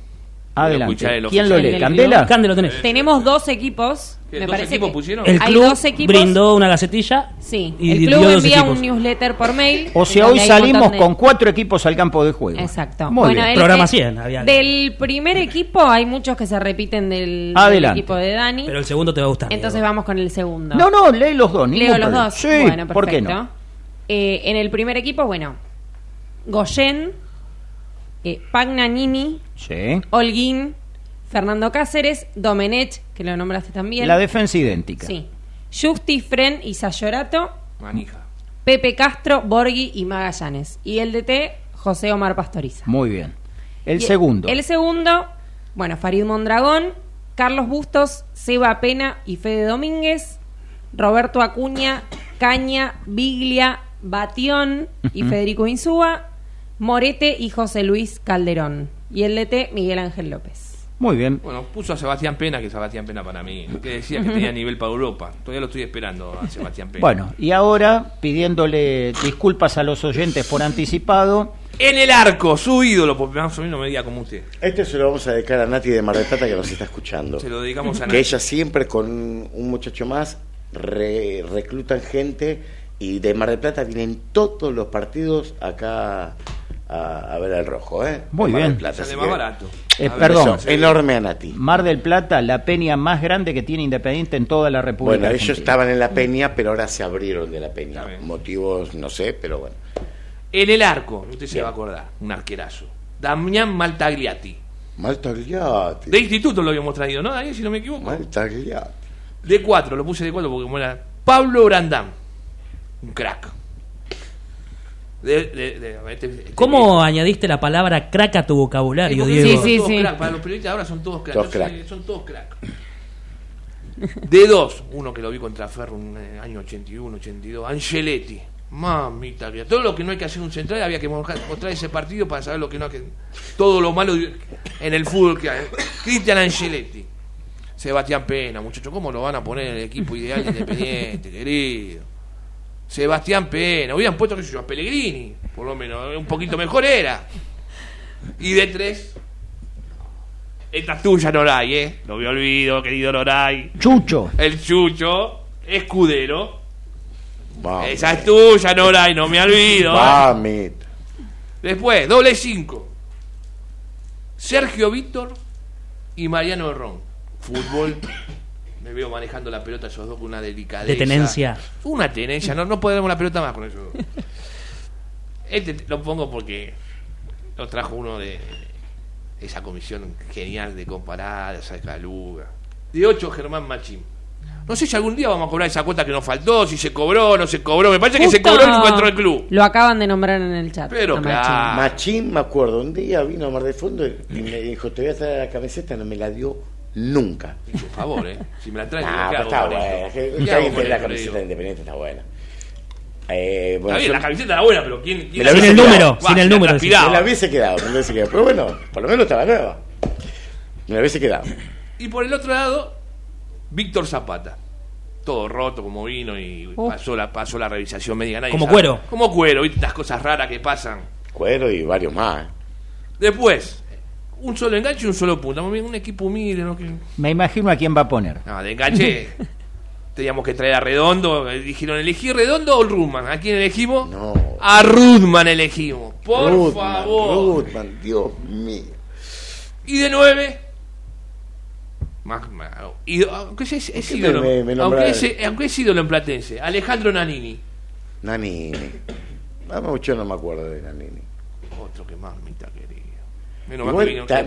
Adelante. el ¿Quién lo lee? ¿Candela? Cande lo tenés. Tenemos dos equipos. ¿Qué, Me dos parece equipos que pusieron? El hay club dos equipos. brindó una gacetilla. Sí, y el club envía equipos. un newsletter por mail. O sea, hoy salimos de- con cuatro equipos al campo de juego. Exacto. Muy bueno, bien. el Programa que- 100 había. Del primer equipo hay muchos que se repiten del, equipo de Dani. Pero el segundo te va a gustar. Entonces vamos con el segundo. No, no, lee los dos. Leo los problema. dos. Sí, bueno, perfecto. ¿por qué no? Eh, en el primer equipo, bueno, Goyen, eh, Pagnanini, Sí. Holguín, Fernando Cáceres, Domenech, que lo nombraste también. La defensa idéntica. Sí. Justi, Fren y Sayorato, Manija. Pepe Castro, Borghi y Magallanes. Y el DT, José Omar Pastoriza. Muy bien. El Y segundo. El segundo, bueno, Farid Mondragón, Carlos Bustos, Seba Pena y Fede Domínguez, Roberto Acuña, Caña, Biglia, Batión y. Federico Insúa, Morete y José Luis Calderón. Y el DT, Miguel Ángel López. Muy bien. Bueno, puso a Sebastián Pena, que Sebastián Pena para mí, que decía que tenía nivel para Europa. Todavía lo estoy esperando a Sebastián Pena. Bueno, y ahora pidiéndole disculpas a los oyentes por anticipado. En el arco, su ídolo, porque más o menos me diga como usted. Este se lo vamos a dedicar a Nati de Mar del Plata que nos está escuchando. Se lo dedicamos a Que Nati. ella siempre con un muchacho más re- reclutan gente y de Mar del Plata vienen todos los partidos acá a, a ver al rojo, ¿eh? Muy del bien. Plata, Sale más que- barato. Eh, perdón. Enorme a Nati. Mar del Plata, la peña más grande que tiene Independiente en toda la República. Bueno, ellos estaban en la peña, pero ahora se abrieron de la peña. Motivos, no sé, pero bueno. En el arco, usted se Bien. va a acordar, un arquerazo. Damián Maltagliati. Maltagliati. De instituto lo habíamos traído, ¿no, Daniel? Si no me equivoco. Maltagliati. De cuatro, lo puse de cuatro porque como era Pablo Brandán. Un crack. De- de- de- ¿Cómo añadiste la palabra crack a tu vocabulario, Diego? Sí, sí, sí. crack. Para los periodistas ahora son todos crack. Todos Son todos crack. De dos, uno que lo vi contra Ferro en el año 81, 82, Angeletti. Mamita, todo lo que no hay que hacer en un central había que mostrar ese partido para saber lo que no hay que. Todo lo malo en el fútbol que hay. Cristian Angeletti. Sebastián Pena, muchachos, ¿cómo lo van a poner en el equipo ideal de Independiente, querido? Sebastián Pena, hubieran puesto, qué sé yo, a Pellegrini, por lo menos, un poquito mejor era. Y de tres, esta es tuya, Noray, ¿eh? Lo me olvido, querido Noray. Chucho. El Chucho, escudero. Vamos. Esa es tuya, Noray, no me olvido. ¿eh? Después, doble cinco. Sergio Víctor y Mariano Ron. Fútbol. Me veo manejando la pelota esos dos con una delicadeza. De tenencia. Una tenencia, no, no podemos la pelota más con esos dos. Este lo pongo porque lo trajo uno de esa comisión genial de comparar, esa caluga. De 8, Germán Machín. No sé si algún día vamos a cobrar esa cuota que nos faltó, si se cobró, no se cobró. Me parece que se cobró y nunca entró el club. Lo acaban de nombrar en el chat. Pero claro. Machín. Machín, me acuerdo, un día vino a Mar de Fondo y me dijo, te voy a traer la camiseta, no me la dio nunca. Por favor, ¿eh? Si me la Ah, ¿qué pero hago está buena. tiene la camiseta digo. independiente está buena. Eh, bueno, Está bien, yo- la camiseta era buena, pero ¿quién, quién me la hizo? quedado. Va, se la transpiraba. Me la hubiese quedado, me la hubiese quedado. Pero bueno, por lo menos estaba nueva. Me la hubiese quedado. Y por el otro lado, Víctor Zapata. Todo roto como vino y Oh. pasó, la, pasó la revisación médica. nadie Como sabe. cuero. Como cuero, y las cosas raras que pasan. Cuero y varios más. ¿eh? Después, un solo enganche y un solo punta. Un equipo humilde, ¿no? Que- Me imagino a quién va a poner. No, de enganche teníamos que traer a Redondo. eh, Dijeron, ¿elegí Redondo o Rudman? ¿A quién elegimos? No. A Rudman elegimos. Por Rudman, favor. Rudman, Dios mío. Y de nueve. Más, más- y, aunque es, es ¿Por qué ídolo, me- me aunque, es, aunque es ídolo en Platense, Alejandro Nanini. Nanini. Yo no me acuerdo de Nanini. Otro que más me querido. Menos mal que vino te- que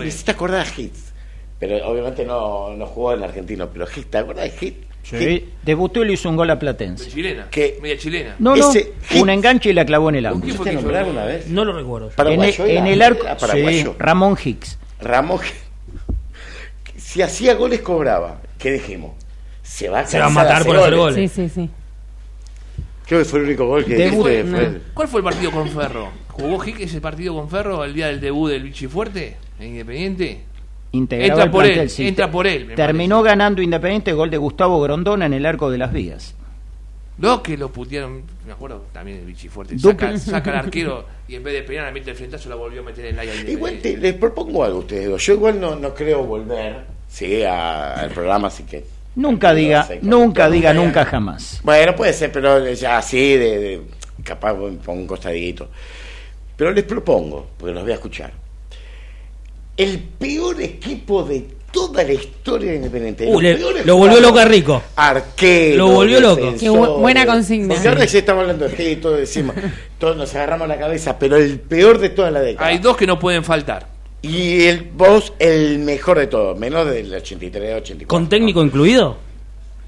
me, hiciste acordar a Hits. Pero obviamente no, no jugó en argentino. Pero Hits, ¿te acuerdas de Hits? Sí, debutó y le hizo un gol a Platense. Chilena. Que- Media chilena. No, no, Ese un enganche y la clavó en el auto. quién fue ¿Te que hizo? una vez? No lo recuerdo. En en el arco, era sí. Ramón Hicks. Ramón, si hacía goles cobraba. ¿Qué dijimos? Se va a, Se va a matar por hacer goles. Sí, sí, sí. Creo que fue el único gol que Debut- hice, no. fue el- ¿Cuál fue el partido con Ferro? ¿Jugó Jique ese partido con Ferro el día del debut del Vichy Fuerte en Independiente? Integraba Entra el por plantel, él, sí. entra por él, Terminó ganando Independiente, gol de Gustavo Grondona en el arco de las vías. Lo que lo putearon, me acuerdo también del Vichy Fuerte. Duque. Saca, saca al arquero y en vez de le mete el frentazo, la volvió a meter en el área. Igual te- les propongo algo a ustedes dos. Yo igual no, no creo volver sí, a- al programa, así que... Nunca diga, sé, nunca diga, nunca jamás. Bueno, puede ser, pero ya así, de, de- capaz pongo un costadito. Pero les propongo, porque los voy a escuchar. El peor equipo de toda la historia de Independiente. Uh, le- lo volvió loco a Rico. Arquero. Lo volvió loco. Qué bu- buena consigna. Porque ahora sí estamos hablando de y todo decimos, todos nos agarramos la cabeza, pero el peor de toda la década. Hay dos que no pueden faltar. Y el vos, el mejor de todos, menos del 83, 84. ¿Con técnico incluido?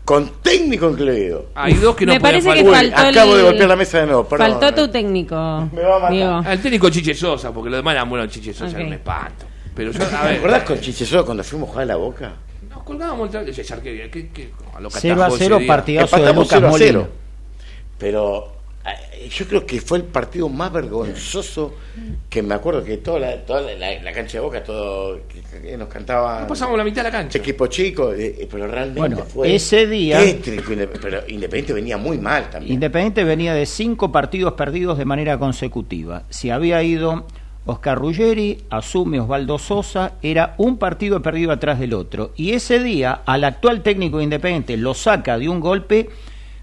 Con técnico incluido. Hay dos que no Me pueden parece que. Uy, faltó acabo el- de golpear la mesa de nuevo, perdón. Faltó tu técnico. Me va a matar. Al técnico Chiche Sosa, porque lo demás era bueno Chiche Sosa, Ok. era un espanto. Pero yo, a ¿Te ver, acordás con Chicheso cuando fuimos a jugar a la boca? nos colgábamos el ese arquero, que, que, a lo que 0 a atajó ese 0 día. partidazo de Lucas 0 a Molina. 0. Pero yo creo que fue el partido más vergonzoso que me acuerdo que toda la, toda la, la- la cancha de boca, todo que, que nos cantaba. No pasamos la mitad de la cancha. Equipo chico, eh, pero realmente Bueno, fue. ese día- tétrico, pero Independiente venía muy mal también. Independiente venía de cinco partidos perdidos de manera consecutiva. Si había ido Oscar Ruggeri, asume Osvaldo Sosa, era un partido perdido atrás del otro. Y ese día, al actual técnico de Independiente lo saca de un golpe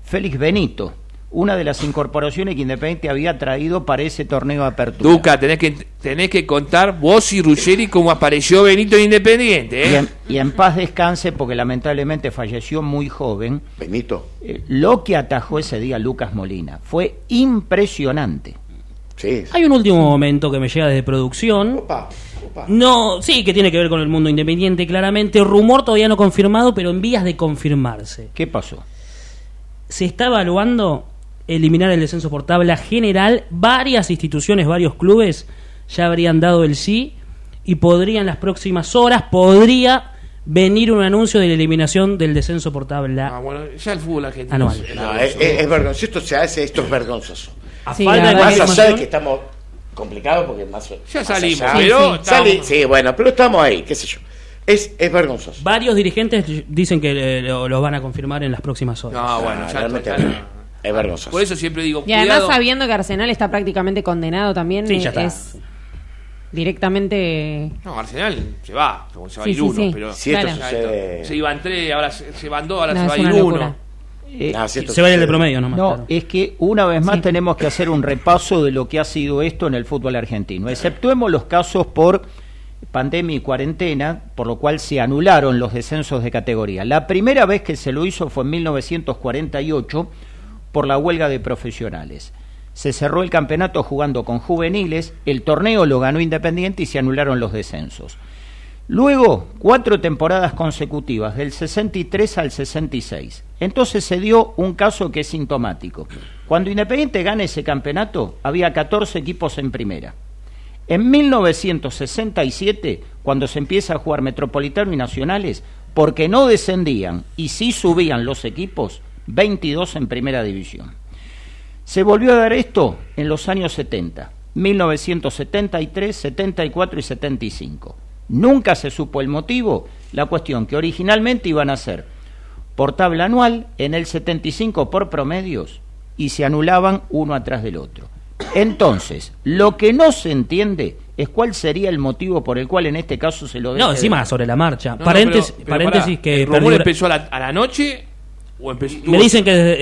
Félix Benito, una de las incorporaciones que Independiente había traído para ese torneo de apertura. Duca, tenés que, tenés que contar vos y Ruggeri cómo apareció Benito en Independiente, Y ¿eh? en, y en paz descanse porque lamentablemente falleció muy joven. Benito. Eh, lo que atajó ese día Lucas Molina fue impresionante. Sí. Hay un último momento que me llega desde producción. Opa, opa. No, sí, que tiene que ver con el mundo independiente, claramente. Rumor todavía no confirmado, pero en vías de confirmarse. ¿Qué pasó? Se está evaluando eliminar el descenso por tabla general. Varias instituciones, varios clubes ya habrían dado el sí y podría en las próximas horas, podría venir un anuncio de la eliminación del descenso por tabla. Ah, bueno, ya el fútbol argentino. Anual. es- No, es, es- es vergonzoso. Esto se hace, esto es vergonzoso. A Sí, falta Más allá de que estamos complicados porque más Ya más salimos, allá- pero Sí, estamos- Sali- sí, bueno, pero estamos ahí, qué sé yo. Es, es vergonzoso. varios dirigentes dicen que eh, lo, lo van a confirmar en las próximas horas. No, bueno, Ah, ya- es vergonzoso. Por eso siempre digo, Y además cuidado. sabiendo que Arsenal está prácticamente condenado también, Sí, ya eh, está. es directamente... No, Arsenal se va, se va a ir sí, uno, sí. pero Si esto Claro. Sucede. se iban tres, ahora se, se van dos, ahora No, se va a ir uno. Eh, Ah, Se va a ir el de promedio nomás. No, claro. es que una vez más Sí. tenemos que hacer un repaso de lo que ha sido esto en el fútbol argentino. Exceptuemos los casos por pandemia y cuarentena, por lo cual se anularon los descensos de categoría. La primera vez que se lo hizo fue en 1948 por la huelga de profesionales. Se cerró el campeonato jugando con juveniles, el torneo lo ganó Independiente y se anularon los descensos. Luego, cuatro temporadas consecutivas, del 63 al 66. Entonces se dio un caso que es sintomático. Cuando Independiente gana ese campeonato, había 14 equipos en primera. En 1967, cuando se empieza a jugar Metropolitano y Nacionales, porque no descendían y sí subían los equipos, 22 en primera división. Se volvió a dar esto en los años 70, 1973, 74 y 75. Nunca se supo el motivo, la cuestión que originalmente iban a ser por tabla anual, en el 75 por promedios, y se anulaban uno atrás del otro. Entonces, lo que no se entiende es cuál sería el motivo por el cual en este caso se lo No, encima de- sobre la marcha. No, no, paréntesis pero- pero paréntesis pará, que ¿El rumor empezó a la, a la noche Me dicen que desde,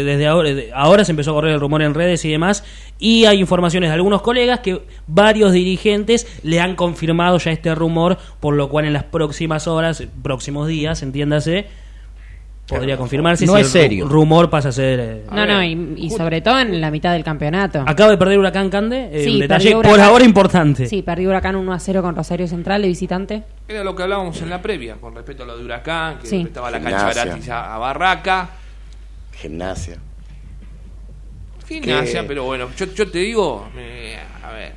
eh, desde ahora, de- ahora se empezó a correr el rumor en redes y demás, y hay informaciones de algunos colegas que varios dirigentes le han confirmado ya este rumor, por lo cual en las próximas horas, próximos días, entiéndase, podría confirmarse No si es el serio. rumor pasa a ser... eh, No, no, y, y sobre todo en la mitad del campeonato. Acaba de perder Huracán Cande, eh, Sí, un detalle por ahora importante. Sí, perdió Huracán 1 a 0 con Rosario Central de visitante. Era lo que hablábamos en la previa, con respecto a lo de Huracán, que Sí. estaba la cancha gratis a, a Barraca. Gimnasia. Gimnasia, pero bueno, yo, yo te digo, eh, a ver,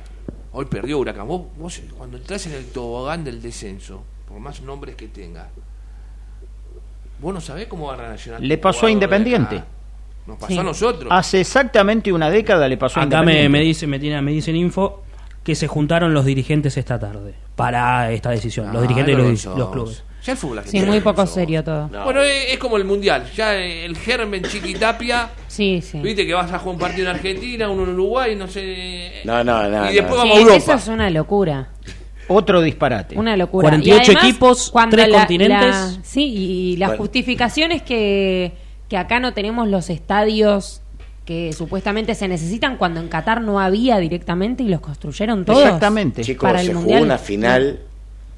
hoy perdió Huracán. Vos, vos cuando entras en el tobogán del descenso, por más nombres que tenga, vos no sabés cómo va a reaccionar. Le pasó a Independiente. Nos pasó Sí. a nosotros. Hace exactamente una década le pasó a Acá me, Independiente. me, dice, me, tiene- me dicen info que se juntaron los dirigentes esta tarde para esta decisión, los Ah, dirigentes de los, los clubes. Ya el fútbol Sí, muy poco serio todo. No. Bueno, es, es como el mundial. Ya el germen Chiquitapia, Sí, sí. viste que vas a jugar un partido en Argentina, uno en Uruguay, no sé. No, no, no. y después no. vamos Sí, a Europa. eso es una locura. Otro disparate. Una locura. 48 Y además, equipos, tres la- continentes. la- sí, y las Bueno. justificaciones que, que acá no tenemos los estadios que supuestamente se necesitan cuando en Qatar no había directamente y los construyeron todos. Exactamente. Chicos, para el se Mundial. jugó una final,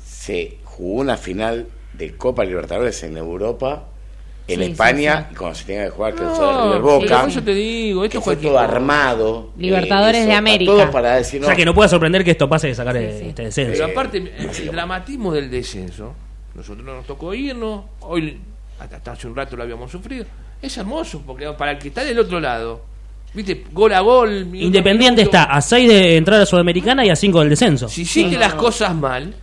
se jugó una final de Copa Libertadores en Europa, en Sí, sí, España, sí. y cuando se tenía que jugar, que No, River sí, Boca, eso te digo, esto que fue todo armado. Libertadores eso, de a América. Todo para decir, O no, sea que no pueda sorprender que esto pase de sacar eh, sí. este descenso. Pero aparte, el dramatismo del descenso, nosotros no nos tocó irnos, hoy, hasta, hace un rato lo habíamos sufrido, es hermoso, porque para el que está del otro lado, viste, gol a gol. a Independiente minuto, está a 6 de entrada sudamericana y a 5 del descenso. Si hiciste las cosas mal,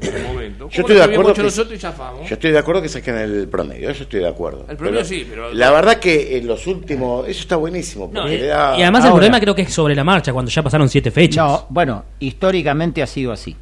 en su momento, Yo estoy de acuerdo que- nosotros y. Yo estoy de acuerdo que saquen el promedio, eso estoy de acuerdo. El promedio sí, pero- La verdad que en los últimos, eso está buenísimo. No, porque y, le da- y además el problema creo que es sobre la marcha, cuando ya pasaron 7 fechas. No, bueno, históricamente ha sido así.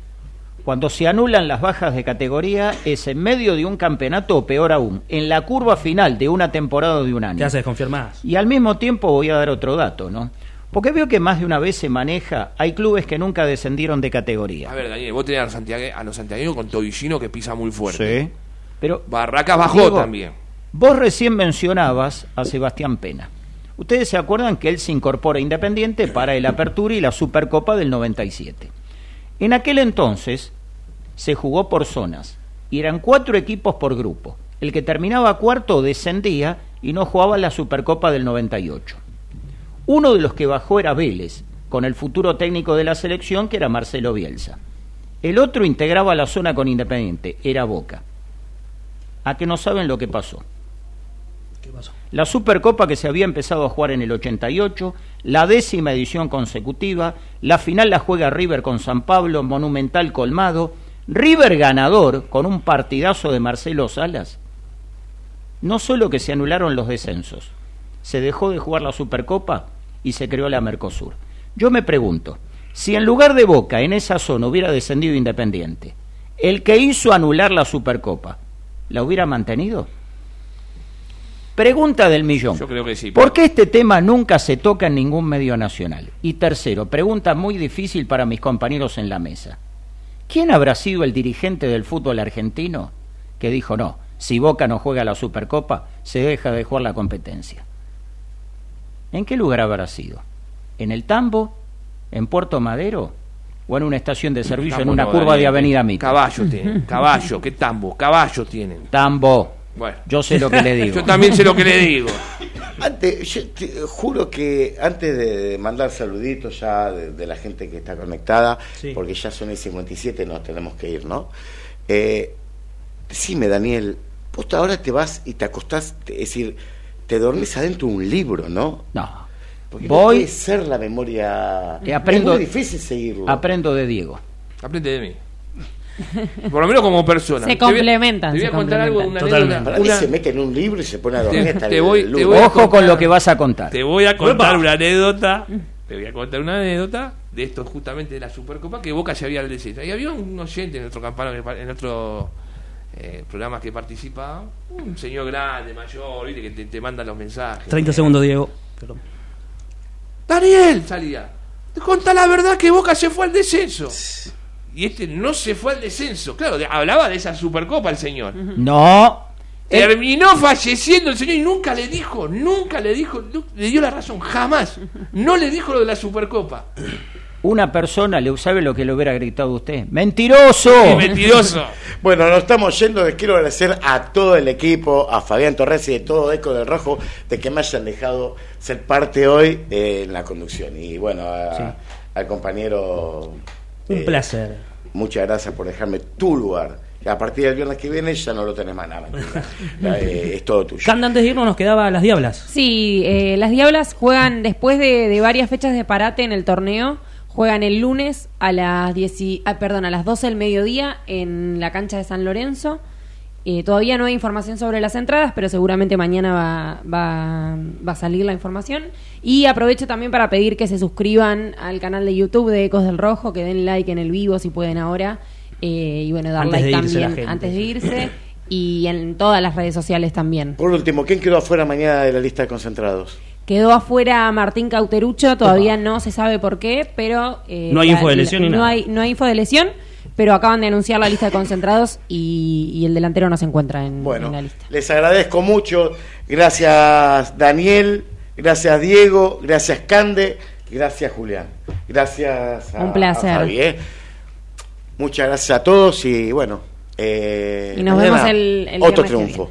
Cuando se anulan las bajas de categoría es en medio de un campeonato o peor aún, en la curva final de una temporada o de un año. Te hace desconfiar más. Y al mismo tiempo voy a dar otro dato, ¿no? Porque veo que más de una vez se maneja, hay clubes que nunca descendieron de categoría. A ver, Daniel, vos tenés a los, santiague- a los santiagueños con Tobillino que pisa muy fuerte. Sí. Pero Barracas bajó Diego, también. Vos recién mencionabas a Sebastián Pena. Ustedes se acuerdan que él se incorpora a Independiente para el Apertura y la Supercopa del 97. En aquel entonces se jugó por zonas y eran cuatro equipos por grupo. El que terminaba cuarto descendía y no jugaba la Supercopa del 98. Uno de los que bajó era Vélez, con el futuro técnico de la selección que era Marcelo Bielsa. El otro integraba la zona con Independiente, era Boca. A que no saben lo que pasó. ¿Qué pasó? La Supercopa que se había empezado a jugar en el 88, la décima edición consecutiva, la final la juega River con San Pablo, Monumental colmado, River ganador con un partidazo de Marcelo Salas. No solo que se anularon los descensos, se dejó de jugar la Supercopa y se creó la Mercosur. Yo me pregunto, si en lugar de Boca en esa zona hubiera descendido Independiente, el que hizo anular la Supercopa, ¿la hubiera mantenido? Pregunta del millón. Yo creo que sí. ¿Por qué este tema nunca se toca en ningún medio nacional? Y tercero, pregunta muy difícil para mis compañeros en la mesa. ¿Quién habrá sido el dirigente del fútbol argentino que dijo no, si Boca no juega la Supercopa, se deja de jugar la competencia? ¿En qué lugar habrá sido? ¿En el Tambo? ¿En Puerto Madero? ¿O en una estación de servicio en una no, curva Daniel. de Avenida Mitre? Caballo tienen, caballo, qué tambo, caballo tienen. Tambo. Bueno. Yo sé lo que le digo. Yo también sé lo que le digo. Antes, yo te juro que antes de mandar saluditos ya de, de la gente que está conectada, Sí. porque ya son el 57, nos tenemos que ir, ¿no? Eh, decime, Daniel, vos ahora te vas y te acostás, es decir, te dormís adentro de un libro, ¿no? No. Porque no Voy puede ser la memoria. y aprendo, es muy difícil seguirlo. aprendo de Diego. Aprende de mí. Por lo menos como persona. Se Te voy a- complementan, Te voy a contar algo, una complementan. anécdota. Una- se mete en un libro y se pone a dormir Te- hasta te el voy- te lunes. voy a Ojo con lo que vas a contar. Te voy a contar una anécdota. Te voy a contar una anécdota de esto justamente de la Supercopa que Boca se había al descenso. Y había un oyente en otro campano, en otro eh, programa que participaba, un señor grande, mayor, ¿viste? que te, te manda los mensajes. 30 segundos, Diego. Perdón. Daniel salía. Te conta la verdad que Boca se fue al descenso. Y este no se fue al descenso. Claro, de- hablaba de esa Supercopa el señor. No. Terminó falleciendo el señor y nunca le dijo, nunca le dijo, le dio la razón, jamás. No le dijo lo de la Supercopa. Una persona le sabe lo que le hubiera gritado usted. ¡Mentiroso! Qué mentiroso. Bueno, nos estamos yendo. Les quiero agradecer a todo el equipo, a Fabián Torres y de todo Eco del Rojo, de que me hayan dejado ser parte hoy eh, en la conducción. Y bueno, a- al compañero. Un eh, placer. Muchas gracias por dejarme tu lugar. A partir del viernes que viene ya no lo tenés más nada. Eh, es todo tuyo. Canda, antes de irnos nos quedaba las diablas. Sí, eh, las Diablas juegan después de, de varias fechas de parate en el torneo. Juegan el lunes a las 10 y- ah, perdón, a las 12 del mediodía en la cancha de San Lorenzo. Eh, todavía no hay información sobre las entradas, pero seguramente mañana va, va, va a salir la información. Y aprovecho también para pedir que se suscriban al canal de YouTube de Ecos del Rojo, que den like en el vivo si pueden ahora. Eh, y bueno, dar Antes like también gente. antes de irse. Y en todas las redes sociales también. Por último, ¿quién quedó afuera mañana de la lista de concentrados? Quedó afuera Martín Cauterucho, todavía no se sabe por qué, pero... eh, No hay info de lesión ni no nada. Hay, no hay info de lesión, pero acaban de anunciar la lista de concentrados y, y el delantero no se encuentra en, Bueno, en la lista. les agradezco mucho. Gracias Daniel, gracias Diego, gracias Cande, gracias Julián. Gracias a, Un placer. a Fabi, ¿eh? Muchas gracias a todos y bueno. eh, Y nos mañana vemos el- el Otro triunfo.